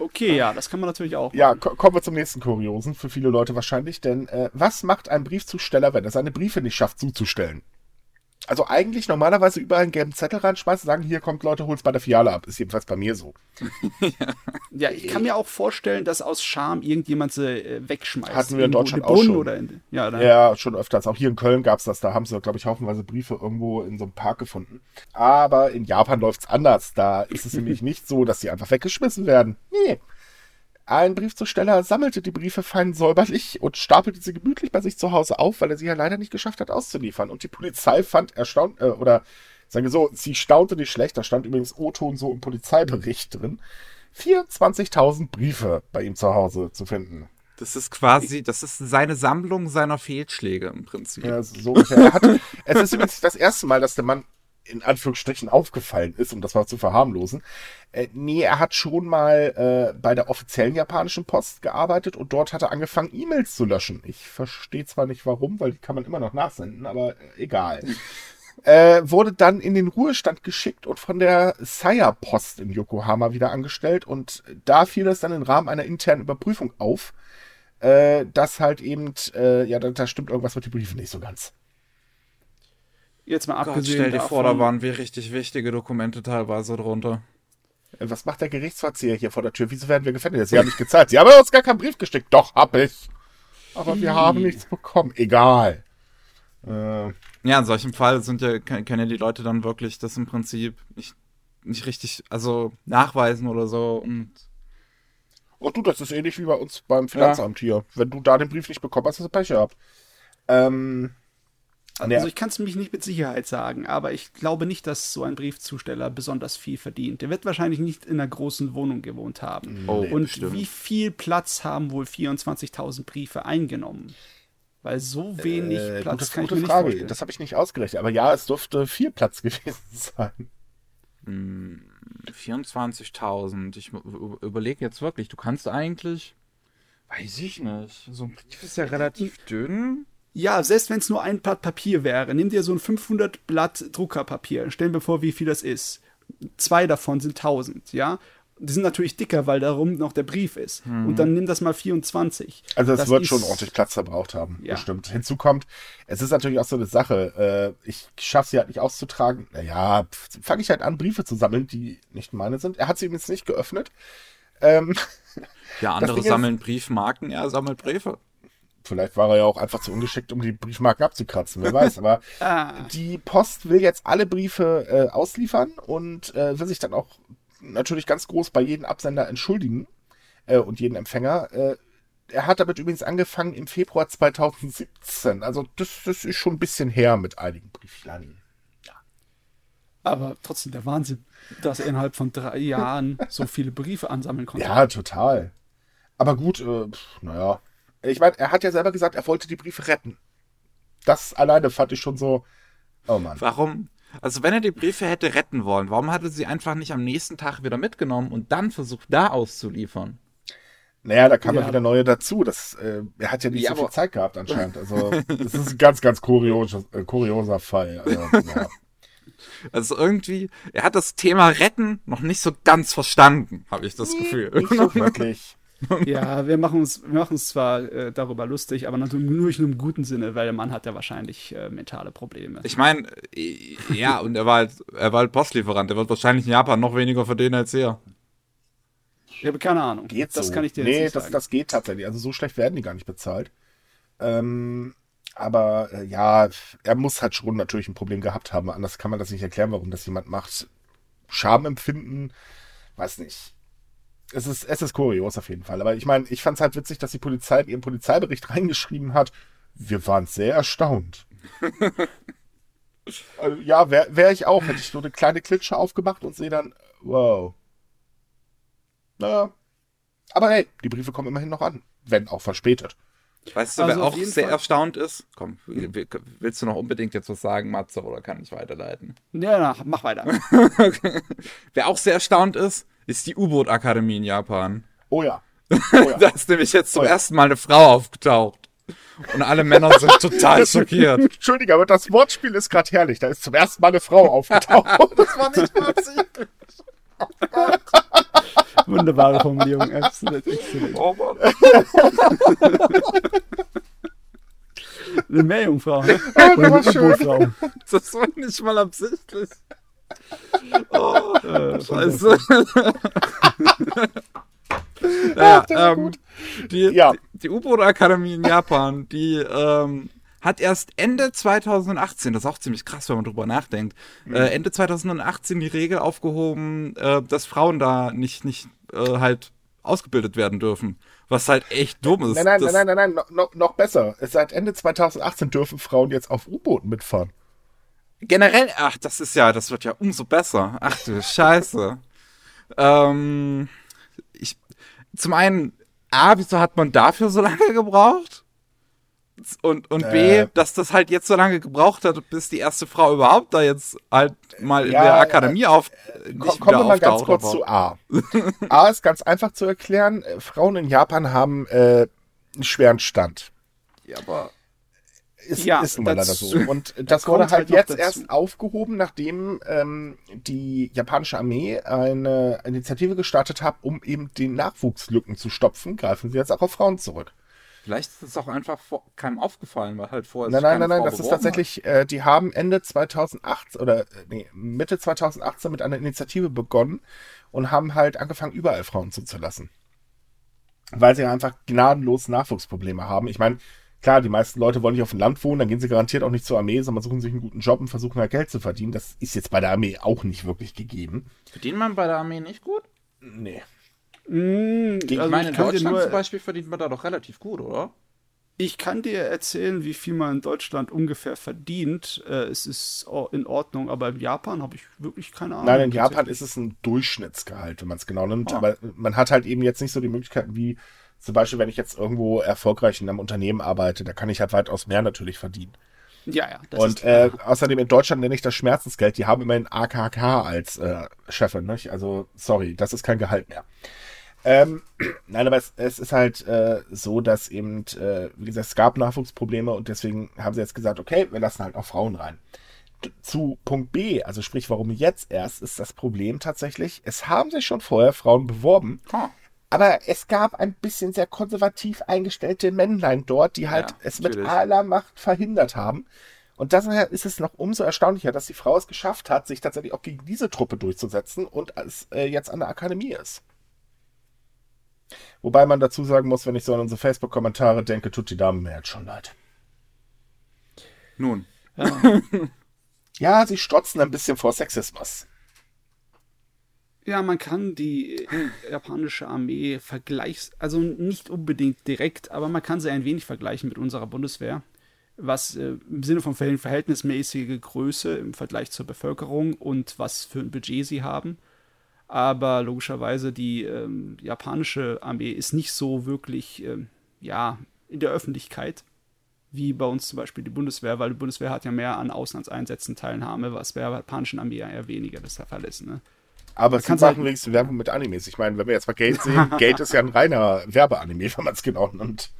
okay, ja, das kann man natürlich auch. Ja, ko kommen wir zum nächsten Kuriosen, für viele Leute wahrscheinlich, denn äh, was macht ein Briefzusteller, wenn er seine Briefe nicht schafft zuzustellen? Also eigentlich normalerweise überall einen gelben Zettel reinschmeißen, sagen, hier kommt Leute, hol's bei der Filiale ab. Ist jedenfalls bei mir so. *laughs* Ja, ich kann mir auch vorstellen, dass aus Scham irgendjemand sie äh, wegschmeißt. Hatten wir in Deutschland auch schon. Oder in, ja, Ja, schon öfters. Auch hier in Köln gab's das. Da haben sie, glaube ich, haufenweise Briefe irgendwo in so einem Park gefunden. Aber in Japan läuft's anders. Da ist es *laughs* nämlich nicht so, dass sie einfach weggeschmissen werden. Nee. Ein Briefzusteller sammelte die Briefe fein säuberlich und stapelte sie gemütlich bei sich zu Hause auf, weil er sie ja leider nicht geschafft hat auszuliefern. Und die Polizei fand erstaunt, äh, oder sagen wir so, sie staunte nicht schlecht, da stand übrigens O-Ton so im Polizeibericht drin, 24.000 Briefe bei ihm zu Hause zu finden. Das ist quasi, das ist seine Sammlung seiner Fehlschläge im Prinzip. Ja, so ungefähr. Er hat, es ist übrigens das erste Mal, dass der Mann in Anführungsstrichen aufgefallen ist, um das mal zu verharmlosen. Äh, nee, er hat schon mal äh, bei der offiziellen japanischen Post gearbeitet und dort hat er angefangen, E-Mails zu löschen. Ich verstehe zwar nicht warum, weil die kann man immer noch nachsenden, aber äh, egal. *laughs* äh, wurde dann in den Ruhestand geschickt und von der Saya Post in Yokohama wieder angestellt und da fiel es dann im Rahmen einer internen Überprüfung auf, äh, dass halt eben, äh, ja, da, da stimmt irgendwas mit den Briefen nicht so ganz. Jetzt mal Gott, abgesehen stell dir davon, vor, da waren wir richtig wichtige Dokumente teilweise drunter. Äh, Was macht der Gerichtsverzieher hier vor der Tür? Wieso werden wir gefändet? Sie haben nicht gezahlt. Sie haben uns gar keinen Brief geschickt. Doch, hab ich. Aber wir haben nichts bekommen. Egal. Äh, Ja, in solchem Fall sind ja, können können ja die Leute dann wirklich das im Prinzip nicht, nicht richtig, also nachweisen oder so und oh du, das ist ähnlich wie bei uns beim Finanzamt hier. Wenn du da den Brief nicht bekommen hast, hast du Pech gehabt. Ähm, Also ich kann es mich nicht mit Sicherheit sagen, aber ich glaube nicht, dass so ein Briefzusteller besonders viel verdient. Der wird wahrscheinlich nicht in einer großen Wohnung gewohnt haben. Oh, Und bestimmt. wie viel Platz haben wohl 24.000 Briefe eingenommen? Weil so wenig äh, Platz gute, kann ich gute mir nicht Frage. vorstellen. Das habe ich nicht ausgerechnet. Aber ja, es dürfte viel Platz *laughs* gewesen sein. 24.000. Ich überlege jetzt wirklich, du kannst eigentlich, weiß ich nicht, so ein Brief ist ja relativ dünn. Ja, selbst wenn es nur ein Blatt Papier wäre, nimm dir so ein 500 Blatt Druckerpapier, stell dir vor, wie viel das ist. Zwei davon sind 1000, ja? Die sind natürlich dicker, weil darum noch der Brief ist. Und dann nimm das mal 24. Also es Das wird ist- schon ordentlich Platz verbraucht haben, Ja. bestimmt. Hinzu kommt, es ist natürlich auch so eine Sache, äh, ich schaffe sie halt nicht auszutragen. Naja, fange ich halt an, Briefe zu sammeln, die nicht meine sind. Er hat sie übrigens nicht geöffnet. Ähm, *laughs* Ja, andere Ding ist- sammeln Briefmarken, er sammelt Briefe. Vielleicht war er ja auch einfach zu ungeschickt, um die Briefmarken abzukratzen, wer weiß. Aber *laughs* Ah, die Post will jetzt alle Briefe äh, ausliefern und äh, will sich dann auch natürlich ganz groß bei jedem Absender entschuldigen äh, und jeden Empfänger. Äh, er hat damit übrigens angefangen im Februar 2017. Also das, das ist schon ein bisschen her mit einigen Briefchen. aber trotzdem der Wahnsinn, dass er innerhalb von drei Jahren so viele Briefe ansammeln konnte. Ja, total. Aber gut, äh, naja. Ich meine, er hat ja selber gesagt, er wollte die Briefe retten. Das alleine fand ich schon so. Oh Mann. Warum? Also wenn er die Briefe hätte retten wollen, warum hat er sie einfach nicht am nächsten Tag wieder mitgenommen und dann versucht, da auszuliefern? Naja, da kam Ja. wieder neue dazu. Das, äh, er hat ja nicht Ja, so viel aber- Zeit gehabt anscheinend. Also *laughs* das ist ein ganz, ganz kurios, äh, kurioser Fall. Also, ja. Also irgendwie, er hat das Thema Retten noch nicht so ganz verstanden, habe ich das Gefühl. Nicht so *laughs* wirklich. *laughs* Ja, wir machen uns, wir machen uns zwar äh, darüber lustig, aber natürlich nur in einem guten Sinne, weil der Mann hat ja wahrscheinlich äh, mentale Probleme. Ich meine, äh, ja, und er war halt, er war halt Postlieferant. Der wird wahrscheinlich in Japan noch weniger verdienen als hier. Ich habe keine Ahnung. Geht das so. kann ich dir nee, jetzt nicht das, sagen. das geht tatsächlich. Also so schlecht werden die gar nicht bezahlt. Ähm, aber äh, ja, er muss halt schon natürlich ein Problem gehabt haben. Anders kann man das nicht erklären, warum das jemand macht. Scham empfinden, weiß nicht. Es ist, es ist kurios auf jeden Fall. Aber ich meine, ich fand es halt witzig, dass die Polizei in ihrem Polizeibericht reingeschrieben hat, wir waren sehr erstaunt. also, *laughs* ja, wäre wär ich auch. Hätte ich so eine kleine Klitsche aufgemacht und sehe dann, wow. Naja. Aber hey, die Briefe kommen immerhin noch an. Wenn auch verspätet. Weißt du, Also wer auch sehr Fall- erstaunt ist? Komm, will- willst du noch unbedingt jetzt was sagen, Matze, oder kann ich weiterleiten? Ja, na, mach weiter. *laughs* Wer auch sehr erstaunt ist, ist die U-Boot-Akademie in Japan. Oh ja. *laughs* Oh ja. Da ist nämlich jetzt zum Oh ja. ersten Mal eine Frau aufgetaucht. Und alle Männer sind total *laughs* schockiert. Entschuldige, aber das Wortspiel ist gerade herrlich. Da ist zum ersten Mal eine Frau aufgetaucht. *laughs* das war nicht witzig. Wunderbare Formulierung. Excellent, excellent. Oh Mann. Eine Meerjungfrau. Ne? Oder das war eine schön. Das war nicht mal absichtlich. Oh, Äh, scheiße. *laughs* ja, der war ähm, gut. die, Ja. die, die U-Boot-Akademie in Japan, die ähm, hat erst Ende 2018, das ist auch ziemlich krass, wenn man drüber nachdenkt, Mhm. äh, Ende 2018 die Regel aufgehoben, äh, dass Frauen da nicht, nicht äh, halt ausgebildet werden dürfen. Was halt echt dumm ist. Nein, nein, nein, nein, nein, nein, noch, noch, noch besser. Seit Ende 2018 dürfen Frauen jetzt auf U-Booten mitfahren. Generell, ach, das ist ja, das wird ja umso besser. Ach du Scheiße. ähm, ich, zum einen, A, wieso hat man dafür so lange gebraucht? Und, und B, Äh. dass das halt jetzt so lange gebraucht hat, bis die erste Frau überhaupt da jetzt halt mal in Ja, der Akademie auf. nicht Ko- Kommen wir mal ganz kurz aber- zu A. A ist ganz einfach zu erklären. Äh, Frauen in Japan haben äh, einen schweren Stand. Ja, aber Ist, Ja, ist nun mal leider so. *laughs* Und das wurde halt halt jetzt dazu. erst aufgehoben, nachdem ähm, die japanische Armee eine Initiative gestartet hat, um eben die Nachwuchslücken zu stopfen. Greifen sie jetzt auch auf Frauen zurück. vielleicht ist es auch einfach vor, keinem aufgefallen, weil halt vorher. Nein, nein, nein, nein, das ist tatsächlich, äh, die haben Ende 2018 oder äh, nee, Mitte 2018 mit einer Initiative begonnen und haben halt angefangen, überall Frauen zuzulassen. Weil sie einfach gnadenlos Nachwuchsprobleme haben. Ich meine, klar, die meisten Leute wollen nicht auf dem Land wohnen, dann gehen sie garantiert auch nicht zur Armee, sondern suchen sich einen guten Job und versuchen halt Geld zu verdienen. Das ist jetzt bei der Armee auch nicht wirklich gegeben. Verdient man bei der Armee nicht gut? Nee. Mm, Ich also meine, in kann dir Deutschland nur- zum Beispiel verdient man da doch relativ gut, oder? Ich kann dir erzählen, wie viel man in Deutschland ungefähr verdient. Äh, es ist in Ordnung, aber in Japan habe ich wirklich keine Ahnung. Nein, in Japan ist es ein Durchschnittsgehalt, wenn man es genau nimmt. Ah. Aber man hat halt eben jetzt nicht so die Möglichkeiten wie zum Beispiel, wenn ich jetzt irgendwo erfolgreich in einem Unternehmen arbeite, da kann ich halt weitaus mehr natürlich verdienen. Ja, ja. Das Und äh, außerdem in Deutschland nenne ich das Schmerzensgeld. Die haben immerhin AKK als äh, Chefin. Nicht? Also, sorry, das ist kein Gehalt mehr. Ähm, *clears throat* nein, aber es, es ist halt äh, so, dass eben, äh, wie gesagt, es gab Nachwuchsprobleme und deswegen haben sie jetzt gesagt, okay, wir lassen halt auch Frauen rein. Zu Punkt B, also sprich, warum jetzt erst, ist das Problem tatsächlich, es haben sich schon vorher Frauen beworben, Ha. Aber es gab ein bisschen sehr konservativ eingestellte Männlein dort, die halt Ja, es mit natürlich. aller Macht verhindert haben. Und daher ist es noch umso erstaunlicher, dass die Frau es geschafft hat, sich tatsächlich auch gegen diese Truppe durchzusetzen und es äh, jetzt an der Akademie ist. Wobei man dazu sagen muss, wenn ich so an unsere Facebook-Kommentare denke, tut die Dame mir jetzt schon leid. Nun, Ja, sie strotzen ein bisschen vor Sexismus. Ja, man kann die japanische Armee vergleichs, also nicht unbedingt direkt, aber man kann sie ein wenig vergleichen mit unserer Bundeswehr, was äh, im Sinne von verhält- verhältnismäßige Größe im Vergleich zur Bevölkerung und was für ein Budget sie haben. Aber logischerweise die ähm, japanische Armee ist nicht so wirklich, ähm, ja, in der Öffentlichkeit wie bei uns zum Beispiel die Bundeswehr, weil die Bundeswehr hat ja mehr an Auslandseinsätzen Teilnahme, was bei der japanischen Armee ja eher weniger das der Fall ist. Ne? Aber sie kannst machen halt- wenigstens Werbung mit Animes. Ich meine, wenn wir jetzt mal Gate sehen, *laughs* Gate ist ja ein reiner Werbeanime, wenn man es genau nimmt.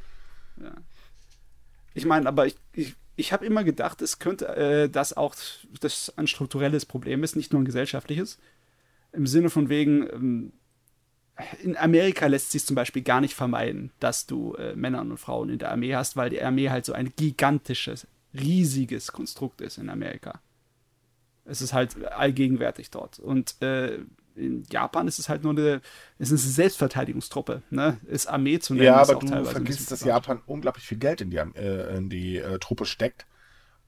Ich meine, aber ich, ich, ich habe immer gedacht, es könnte äh, das auch das ein strukturelles Problem ist, nicht nur ein gesellschaftliches. Im Sinne von wegen, ähm, in Amerika lässt sich zum Beispiel gar nicht vermeiden, dass du äh, Männer und Frauen in der Armee hast, weil die Armee halt so ein gigantisches, riesiges Konstrukt ist in Amerika. Es ist halt allgegenwärtig dort. Und äh, in Japan ist es halt nur eine, ist eine Selbstverteidigungstruppe. Ne? Ist Armee zu nennen. Ja, aber du vergisst, dass. Japan unglaublich viel Geld in die, äh, in die äh, Truppe steckt.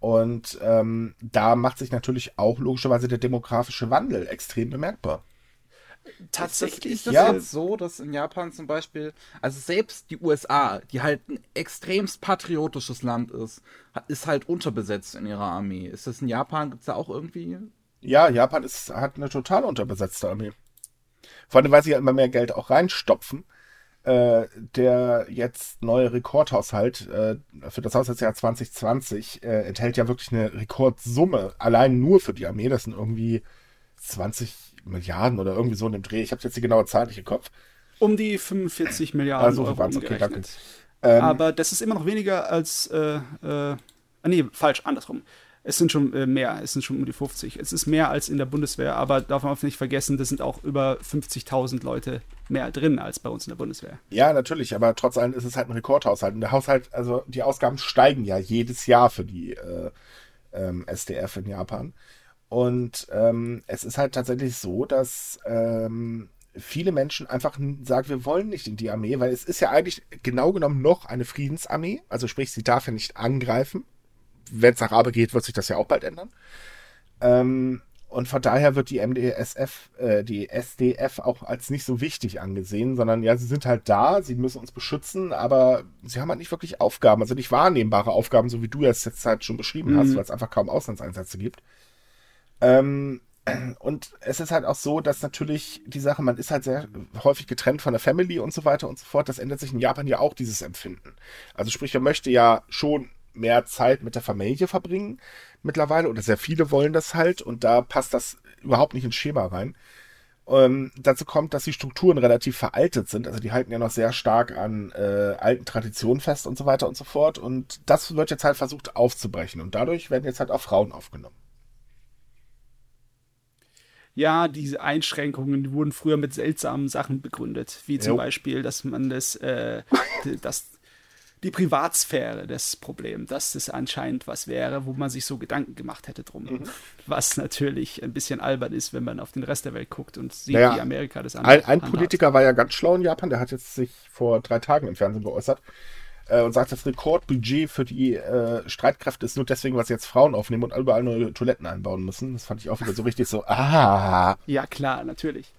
Und ähm, da macht sich natürlich auch logischerweise der demografische Wandel extrem bemerkbar. Tatsächlich. Ist das Ja. jetzt so, dass in Japan zum Beispiel, also selbst die USA, die halt ein extremst patriotisches Land ist, ist halt unterbesetzt in ihrer Armee. Ist das in Japan, gibt es da auch irgendwie? Ja, Japan ist, hat eine total unterbesetzte Armee. Vor allem, weil sie ja immer mehr Geld auch reinstopfen. Äh, der jetzt neue Rekordhaushalt äh, für das Haushaltsjahr 2020 äh, enthält ja wirklich eine Rekordsumme, allein nur für die Armee. Das sind irgendwie 20 Milliarden oder irgendwie so in dem Dreh. Ich habe jetzt die genaue Zahl nicht im Kopf. Um die 45 Milliarden Also, Euro waren's, okay, umgerechnet. Ähm, Aber das ist immer noch weniger als, äh, äh, nee, falsch, andersrum. Es sind schon äh, mehr, es sind schon um die 50. Es ist mehr als in der Bundeswehr, aber darf man nicht vergessen, das sind auch über 50.000 Leute mehr drin als bei uns in der Bundeswehr. Ja, natürlich, aber trotz allem ist es halt ein Rekordhaushalt. Und der Haushalt, also die Ausgaben steigen ja jedes Jahr für die äh, ähm, SDF in Japan. Und ähm, es ist halt tatsächlich so, dass ähm, viele Menschen einfach sagen, wir wollen nicht in die Armee, weil es ist ja eigentlich genau genommen noch eine Friedensarmee. Also sprich, sie darf ja nicht angreifen. Wenn es nach Rabe geht, wird sich das ja auch bald ändern. Ähm, und von daher wird die MDSF, äh, die SDF auch als nicht so wichtig angesehen, sondern ja, sie sind halt da, sie müssen uns beschützen, aber sie haben halt nicht wirklich Aufgaben, also nicht wahrnehmbare Aufgaben, so wie du es jetzt halt schon beschrieben hast, Mhm. weil es einfach kaum Auslandseinsätze gibt. Ähm, Und es ist halt auch so, dass natürlich die Sache, man ist halt sehr häufig getrennt von der Family und so weiter und so fort. Das ändert sich in Japan ja auch, dieses Empfinden. Also sprich, man möchte ja schon mehr Zeit mit der Familie verbringen mittlerweile oder sehr viele wollen das halt und da passt das überhaupt nicht ins Schema rein. Ähm, dazu kommt, dass die Strukturen relativ veraltet sind. Also die halten ja noch sehr stark an äh, alten Traditionen fest und so weiter und so fort. Und das wird jetzt halt versucht aufzubrechen. Und dadurch werden jetzt halt auch Frauen aufgenommen. Ja, diese Einschränkungen die wurden früher mit seltsamen Sachen begründet, wie zum jo. Beispiel, dass man das, äh, das die Privatsphäre das Problem, dass das anscheinend was wäre, wo man sich so Gedanken gemacht hätte drum. Mhm. Was natürlich ein bisschen albern ist, wenn man auf den Rest der Welt guckt und sieht, naja, wie Amerika das anders Ein, ein Politiker war ja ganz schlau in Japan, der hat jetzt sich vor drei Tagen im Fernsehen geäußert äh, und sagt, das Rekordbudget für die äh, Streitkräfte ist nur deswegen, weil sie jetzt Frauen aufnehmen und überall neue Toiletten einbauen müssen. Das fand ich auch wieder so richtig so, ah. Ja, klar, natürlich.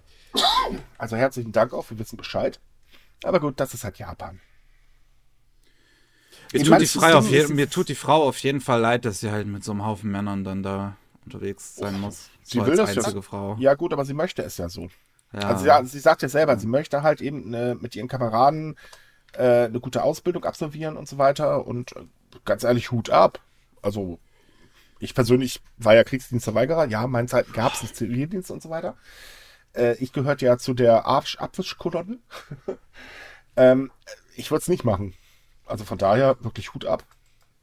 Also herzlichen Dank auch, wir wissen Bescheid. Aber gut, das ist halt Japan. Mir tut, die Frau auf je, mir tut die Frau auf jeden Fall leid, dass sie halt mit so einem Haufen Männern dann da unterwegs sein muss. Sie so will das ja. Frau. Ja, gut, aber sie möchte es ja so. Ja. Also ja, sie sagt ja selber, sie möchte halt eben ne, mit ihren Kameraden äh, eine gute Ausbildung absolvieren und so weiter. Und äh, ganz ehrlich, Hut ab. Also, ich persönlich war ja Kriegsdienstverweigerer. Ja, meine Zeit gab es einen Zivildienst und so weiter. Äh, ich gehörte ja zu der Abwischkolonne. *laughs* ähm, ich würde es nicht machen. Also von daher wirklich Hut ab.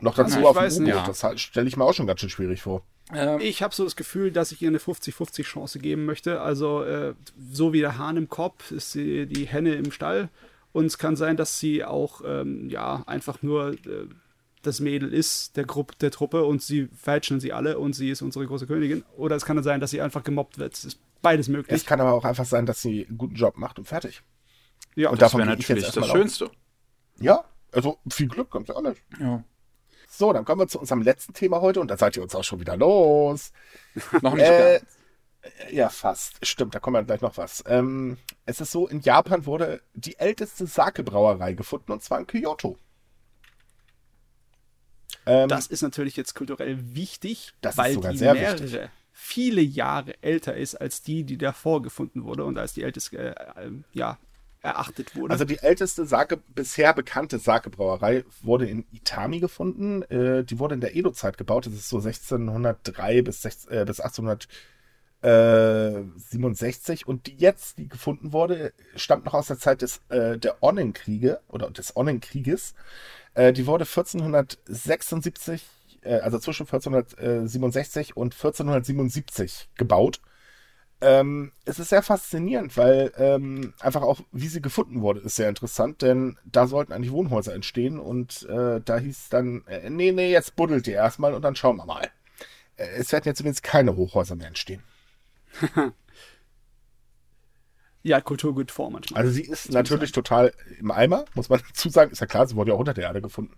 Noch dazu ja, auf dem U-Boot. Das halt, stelle ich mir auch schon ganz schön schwierig vor. Ähm, ich habe so das Gefühl, dass ich ihr eine 50-50 Chance geben möchte. Also äh, so wie der Hahn im Kopf ist sie die Henne im Stall. Und es kann sein, dass sie auch ähm, ja einfach nur äh, das Mädel ist der Gruppe der Truppe und sie fälschen sie alle und sie ist unsere große Königin. Oder es kann dann sein, dass sie einfach gemobbt wird. Es ist beides möglich. Es kann aber auch einfach sein, dass sie einen guten Job macht und fertig. Ja, und das wäre natürlich das Schönste. Auf. Ja, also viel Glück, kommt ja auch nicht. Ja. So, dann kommen wir zu unserem letzten Thema heute und da seid ihr uns auch schon wieder los. *laughs* noch nicht äh, ganz. Ja, fast. Stimmt, da kommen wir gleich noch was. Ähm, es ist so, in Japan wurde die älteste Sake-Brauerei gefunden und zwar in Kyoto. Ähm, das ist natürlich jetzt kulturell wichtig, weil die mehrere, wichtig. viele Jahre älter ist als die, die davor gefunden wurde und als die älteste, äh, äh, ja, erachtet wurde. Also die älteste Sake, bisher bekannte Sake-Brauerei wurde in Itami gefunden. Äh, die wurde in der Edo-Zeit gebaut. Das ist so 1603 bis, 16, äh, bis 1867. Und die jetzt, die gefunden wurde, stammt noch aus der Zeit des, äh, der Onnenkriege oder des Onnenkrieges. Äh, die wurde 1476 äh, also zwischen 1467 und 1477 gebaut. Ähm, es ist sehr faszinierend, weil ähm, einfach auch, wie sie gefunden wurde, ist sehr interessant, denn da sollten eigentlich Wohnhäuser entstehen und äh, da hieß dann, äh, nee, nee, jetzt buddelt ihr erstmal und dann schauen wir mal. Äh, es werden jetzt übrigens keine Hochhäuser mehr entstehen. *laughs* ja, Kulturgut vor manchmal. Also sie ist natürlich sagen. total im Eimer, muss man *laughs* dazu sagen. Ist ja klar, sie wurde ja auch unter der Erde gefunden.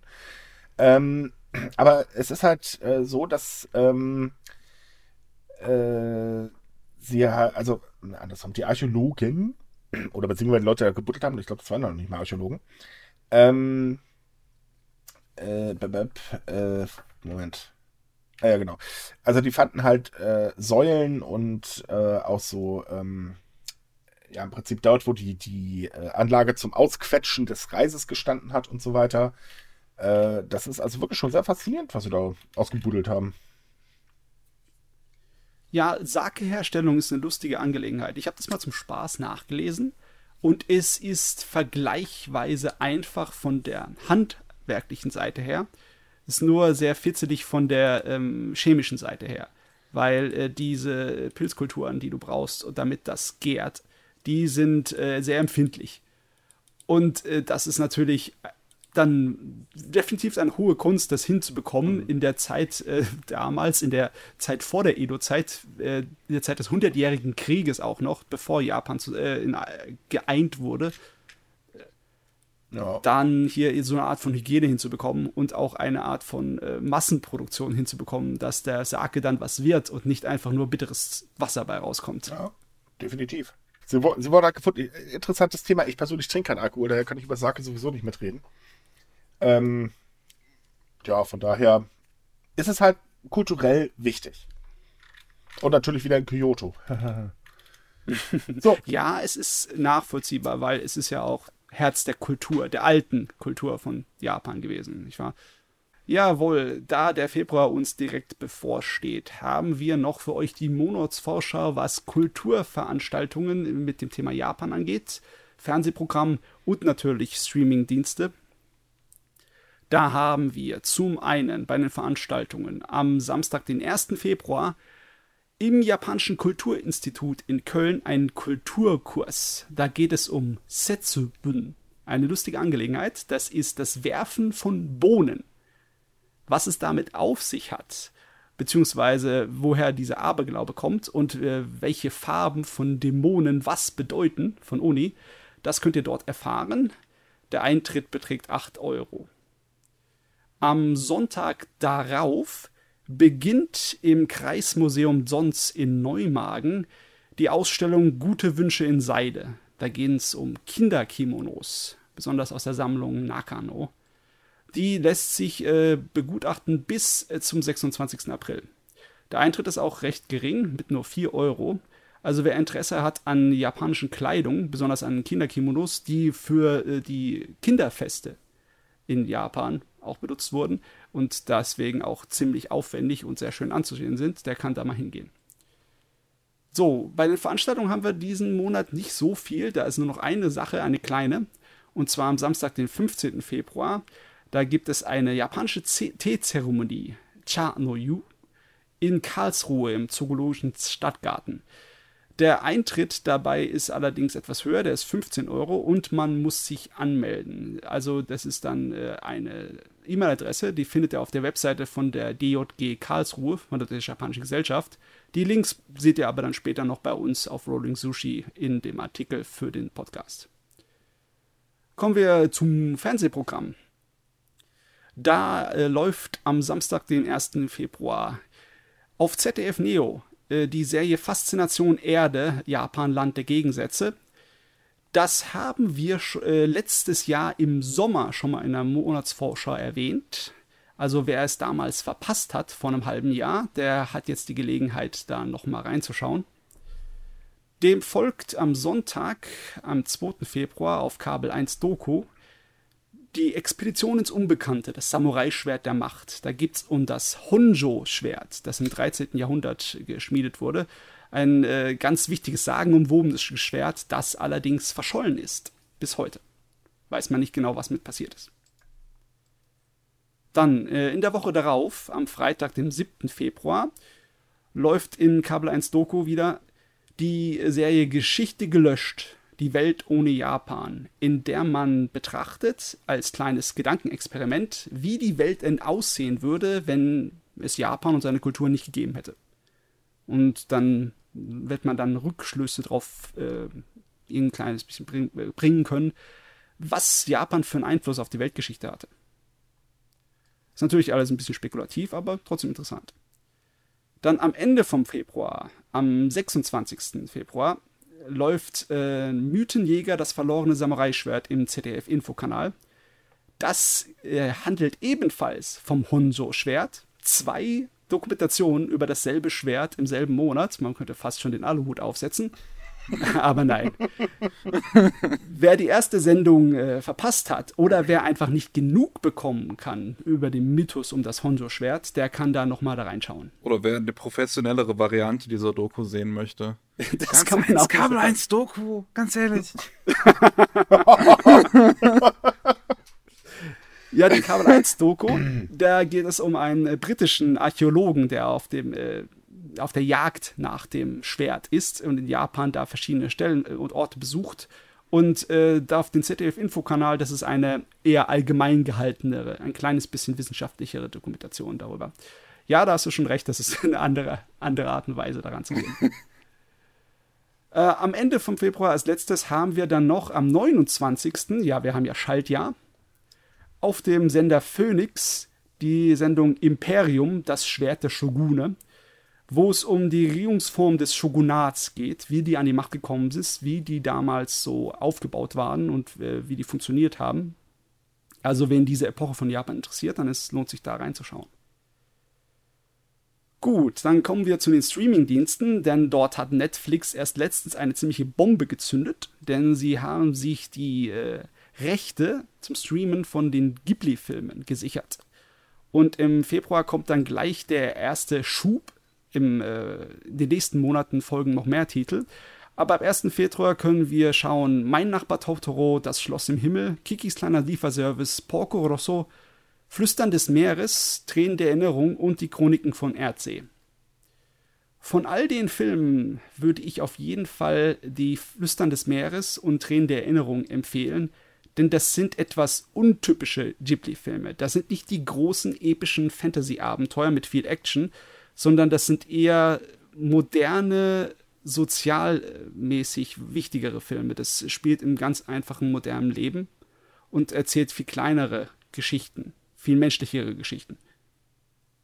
Ähm, *clears throat* aber es ist halt äh, so, dass ähm, äh, sie also andersrum, die Archäologen *clears throat* oder beziehungsweise Leute, die gebuddelt haben, ich glaube, das waren noch nicht mal Archäologen, ähm, äh, äh, Moment. Ah, ja, genau. Also die fanden halt äh, Säulen und äh, auch so, ähm, ja, im Prinzip dort, wo die, die äh, Anlage zum Ausquetschen des Reises gestanden hat und so weiter. Äh, das ist also wirklich schon sehr faszinierend, was sie da ausgebuddelt haben. Ja, Sake-Herstellung ist eine lustige Angelegenheit. Ich habe das mal zum Spaß nachgelesen und es ist vergleichsweise einfach von der handwerklichen Seite her. Ist nur sehr fitzelig von der ähm, chemischen Seite her, weil äh, diese Pilzkulturen, die du brauchst, damit das gärt, die sind äh, sehr empfindlich. Und äh, das ist natürlich dann definitiv eine hohe Kunst, das hinzubekommen mhm. in der Zeit äh, damals, in der Zeit vor der Edo-Zeit, äh, in der Zeit des Hundertjährigen Krieges auch noch, bevor Japan zu, äh, in, äh, geeint wurde, ja. dann hier so eine Art von Hygiene hinzubekommen und auch eine Art von äh, Massenproduktion hinzubekommen, dass der Sake dann was wird und nicht einfach nur bitteres Wasser bei rauskommt. Ja, definitiv. Sie, sie wurde halt gefunden. Interessantes Thema. Ich persönlich trinke keinen Alkohol, daher kann ich über Sake sowieso nicht mitreden. Ähm, ja, von daher ist es halt kulturell wichtig. Und natürlich wieder in Kyoto. *laughs* so. Ja, es ist nachvollziehbar, weil es ist ja auch Herz der Kultur, der alten Kultur von Japan gewesen, nicht wahr? Jawohl, da der Februar uns direkt bevorsteht, haben wir noch für euch die Monatsvorschau, was Kulturveranstaltungen mit dem Thema Japan angeht, Fernsehprogramm und natürlich Streamingdienste. Da haben wir zum einen bei den Veranstaltungen am Samstag, den 1. Februar, im Japanischen Kulturinstitut in Köln einen Kulturkurs. Da geht es um Setsubun. Eine lustige Angelegenheit. Das ist das Werfen von Bohnen was es damit auf sich hat, beziehungsweise woher dieser Aberglaube kommt und äh, welche Farben von Dämonen was bedeuten von Uni, das könnt ihr dort erfahren. Der Eintritt beträgt 8 Euro. Am Sonntag darauf beginnt im Kreismuseum Sons in Neumagen die Ausstellung Gute Wünsche in Seide. Da geht es um Kinderkimonos, besonders aus der Sammlung Nakano die lässt sich äh, begutachten bis äh, zum 26. April. Der Eintritt ist auch recht gering, mit nur 4 Euro. Also wer Interesse hat an japanischen Kleidung, besonders an Kinderkimonos, die für äh, die Kinderfeste in Japan auch benutzt wurden und deswegen auch ziemlich aufwendig und sehr schön anzusehen sind, der kann da mal hingehen. So, bei den Veranstaltungen haben wir diesen Monat nicht so viel. Da ist nur noch eine Sache, eine kleine. Und zwar am Samstag, den 15. Februar. Da gibt es eine japanische Teezeremonie, Cha no Yu, in Karlsruhe im Zoologischen Stadtgarten. Der Eintritt dabei ist allerdings etwas höher, der ist 15 Euro und man muss sich anmelden. Also das ist dann äh, eine E-Mail-Adresse, die findet ihr auf der Webseite von der DJG Karlsruhe, von der Japanischen Gesellschaft. Die Links seht ihr aber dann später noch bei uns auf Rolling Sushi in dem Artikel für den Podcast. Kommen wir zum Fernsehprogramm. Da äh, läuft am Samstag, den 1. Februar, auf ZDF Neo äh, die Serie Faszination Erde, Japan, Land der Gegensätze. Das haben wir äh, letztes Jahr im Sommer schon mal in der Monatsvorschau erwähnt. Also wer es damals verpasst hat vor einem halben Jahr, der hat jetzt die Gelegenheit, da nochmal reinzuschauen. Dem folgt am Sonntag, am 2. Februar auf Kabel 1 Doku die Expedition ins Unbekannte, das Samurai-Schwert der Macht. Da geht es um das Honjo-Schwert, das im 13. Jahrhundert geschmiedet wurde. Ein äh, ganz wichtiges, sagenumwobenes Schwert, das allerdings verschollen ist. Bis heute. Weiß man nicht genau, was mit passiert ist. Dann, äh, in der Woche darauf, am Freitag, dem 7. Februar, läuft in Kabel 1 Doku wieder die Serie Geschichte gelöscht die Welt ohne Japan, in der man betrachtet, als kleines Gedankenexperiment, wie die Welt denn aussehen würde, wenn es Japan und seine Kultur nicht gegeben hätte. Und dann wird man dann Rückschlüsse darauf äh, ein kleines bisschen bring, äh, bringen können, was Japan für einen Einfluss auf die Weltgeschichte hatte. Ist natürlich alles ein bisschen spekulativ, aber trotzdem interessant. Dann am Ende vom Februar, am 26. Februar, läuft äh, Mythenjäger, das verlorene Samurai-Schwert im ZDF-Infokanal. Das äh, handelt ebenfalls vom Honso-Schwert. Zwei Dokumentationen über dasselbe Schwert im selben Monat. Man könnte fast schon den Aluhut aufsetzen. *laughs* Aber nein. wer die erste Sendung äh, verpasst hat oder wer einfach nicht genug bekommen kann über den Mythos um das Honjo-Schwert, der kann da nochmal da reinschauen. Oder wer eine professionellere Variante dieser Doku sehen möchte. *laughs* Das ganz kann man auch. Kabel 1 Doku, ganz ehrlich. *laughs* ja, die Kabel 1 Doku, da geht es um einen äh, britischen Archäologen, der auf dem äh, auf der Jagd nach dem Schwert ist und in Japan da verschiedene Stellen äh, und Orte besucht. Und äh, da auf dem ZDF-Infokanal, das ist eine eher allgemein gehaltenere, ein kleines bisschen wissenschaftlichere Dokumentation darüber. Ja, da hast du schon recht, das ist *laughs* eine andere, andere Art und Weise daran zu gehen. *laughs* äh, am Ende vom Februar als letztes haben wir dann noch am 29. Ja, wir haben ja Schaltjahr. Auf dem Sender Phoenix die Sendung Imperium, das Schwert der Shogune wo es um die Regierungsform des Shogunats geht, wie die an die Macht gekommen ist, wie die damals so aufgebaut waren und äh, wie die funktioniert haben. Also, wen diese Epoche von Japan interessiert, dann ist, lohnt sich da reinzuschauen. Gut, dann kommen wir zu den Streaming-Diensten, denn dort hat Netflix erst letztens eine ziemliche Bombe gezündet, denn sie haben sich die äh, Rechte zum Streamen von den Ghibli-Filmen gesichert. Und im Februar kommt dann gleich der erste Schub. Im, äh, in den nächsten Monaten folgen noch mehr Titel. Aber ab 1. Februar können wir schauen Mein Nachbar Totoro, Das Schloss im Himmel, Kikis kleiner Lieferservice, Porco Rosso, Flüstern des Meeres, Tränen der Erinnerung und die Chroniken von Erdsee. Von all den Filmen würde ich auf jeden Fall die Flüstern des Meeres und Tränen der Erinnerung empfehlen, denn das sind etwas untypische Ghibli-Filme. Das sind nicht die großen epischen Fantasy-Abenteuer mit viel Action, sondern das sind eher moderne, sozialmäßig wichtigere Filme. Das spielt im ganz einfachen modernen Leben und erzählt viel kleinere Geschichten viel menschlichere Geschichten.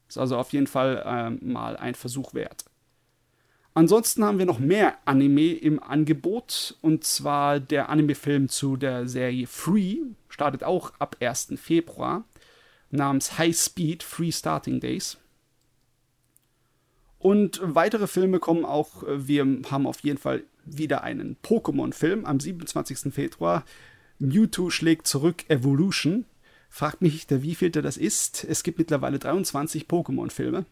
Ist also auf jeden Fall äh, mal ein Versuch wert. Ansonsten haben wir noch mehr Anime im Angebot und zwar der Anime-Film zu der Serie Free startet auch ab 1. Februar namens High Speed Free Starting Days. Und weitere Filme kommen auch. Wir haben auf jeden Fall wieder einen Pokémon-Film am 27. Februar. Mewtwo schlägt zurück Evolution. Fragt mich der wievielte das ist. Es gibt mittlerweile 23 Pokémon-Filme.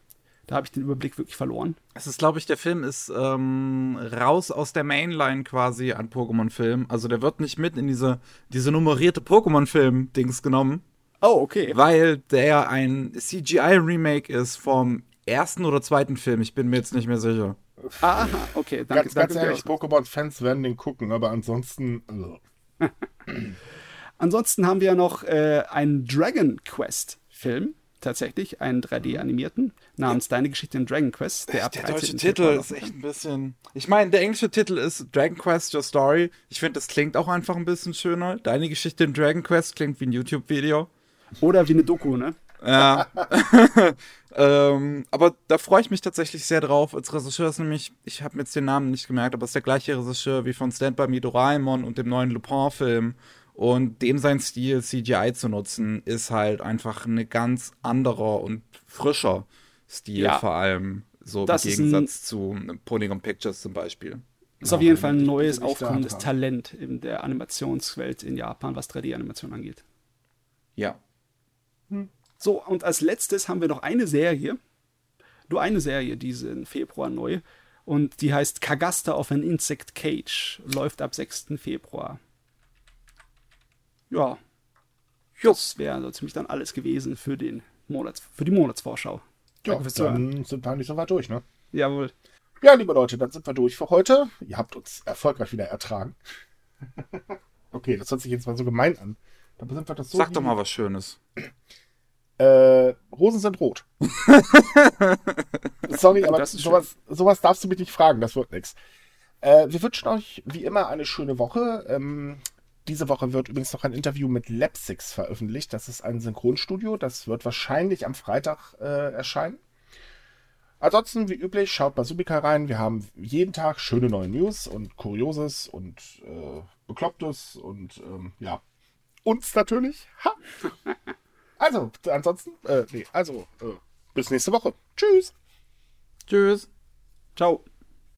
Da habe ich den Überblick wirklich verloren. Es ist, glaube ich, der Film ist ähm, raus aus der Mainline quasi an Pokémon-Filmen. Also der wird nicht mit in diese, diese nummerierte Pokémon-Film-Dings genommen. Oh, okay. Weil der ein CGI-Remake ist vom ersten oder zweiten Film. Ich bin mir jetzt nicht mehr sicher. Aha, okay. Danke, ganz, danke ganz ehrlich, Pokémon-Fans werden den gucken, aber ansonsten. Also. *laughs* Ansonsten haben wir noch äh, einen Dragon Quest-Film, tatsächlich, einen 3D-animierten, namens Deine Geschichte in Dragon Quest. Der, der deutsche Titel ist echt ein bisschen. Ich meine, der englische Titel ist Dragon Quest Your Story. Ich finde, das klingt auch einfach ein bisschen schöner. Deine Geschichte in Dragon Quest klingt wie ein YouTube-Video. Oder wie eine Doku, ne? Ja. *laughs* ähm, aber da freue ich mich tatsächlich sehr drauf. Als Regisseur ist nämlich, ich habe mir jetzt den Namen nicht gemerkt, aber es ist der gleiche Regisseur wie von Stand By Me Doraemon und dem neuen Lupin-Film. Und dem sein Stil, CGI zu nutzen, ist halt einfach eine ganz anderer und frischer Stil, ja. vor allem so das im Gegensatz zu Polygon Pictures zum Beispiel. Ist ja, auf jeden Fall ein neues, aufkommendes Talent in der Animationswelt in Japan, was 3D-Animation angeht. Ja. So, und als letztes haben wir noch eine Serie. Nur eine Serie, diese Februar neu. Und die heißt Kagasta of an Insect Cage. Läuft ab 6. Februar ja, das wäre so ziemlich dann alles gewesen für, den Monats, für die Monatsvorschau. Ja, dann sind wir nicht so weit durch, ne? Jawohl. Ja, liebe Leute, dann sind wir durch für heute. Ihr habt uns erfolgreich wieder ertragen. *laughs* okay, das hört sich jetzt mal so gemein an. Dann sind wir das so Sag doch mal was Schönes. Äh, Rosen sind rot. *laughs* Sorry, aber sowas, sowas darfst du mich nicht fragen, das wird nichts. Äh, wir wünschen euch wie immer eine schöne Woche. Ähm, diese Woche wird übrigens noch ein Interview mit Lepsix veröffentlicht. Das ist ein Synchronstudio. Das wird wahrscheinlich am Freitag äh, erscheinen. Ansonsten, wie üblich, schaut bei Subika rein. Wir haben jeden Tag schöne neue News und Kurioses und äh, Beklopptes und ähm, ja, uns natürlich. Ha. *laughs* Also, ansonsten, äh, nee, also, äh, bis nächste Woche. Tschüss. Tschüss. Ciao.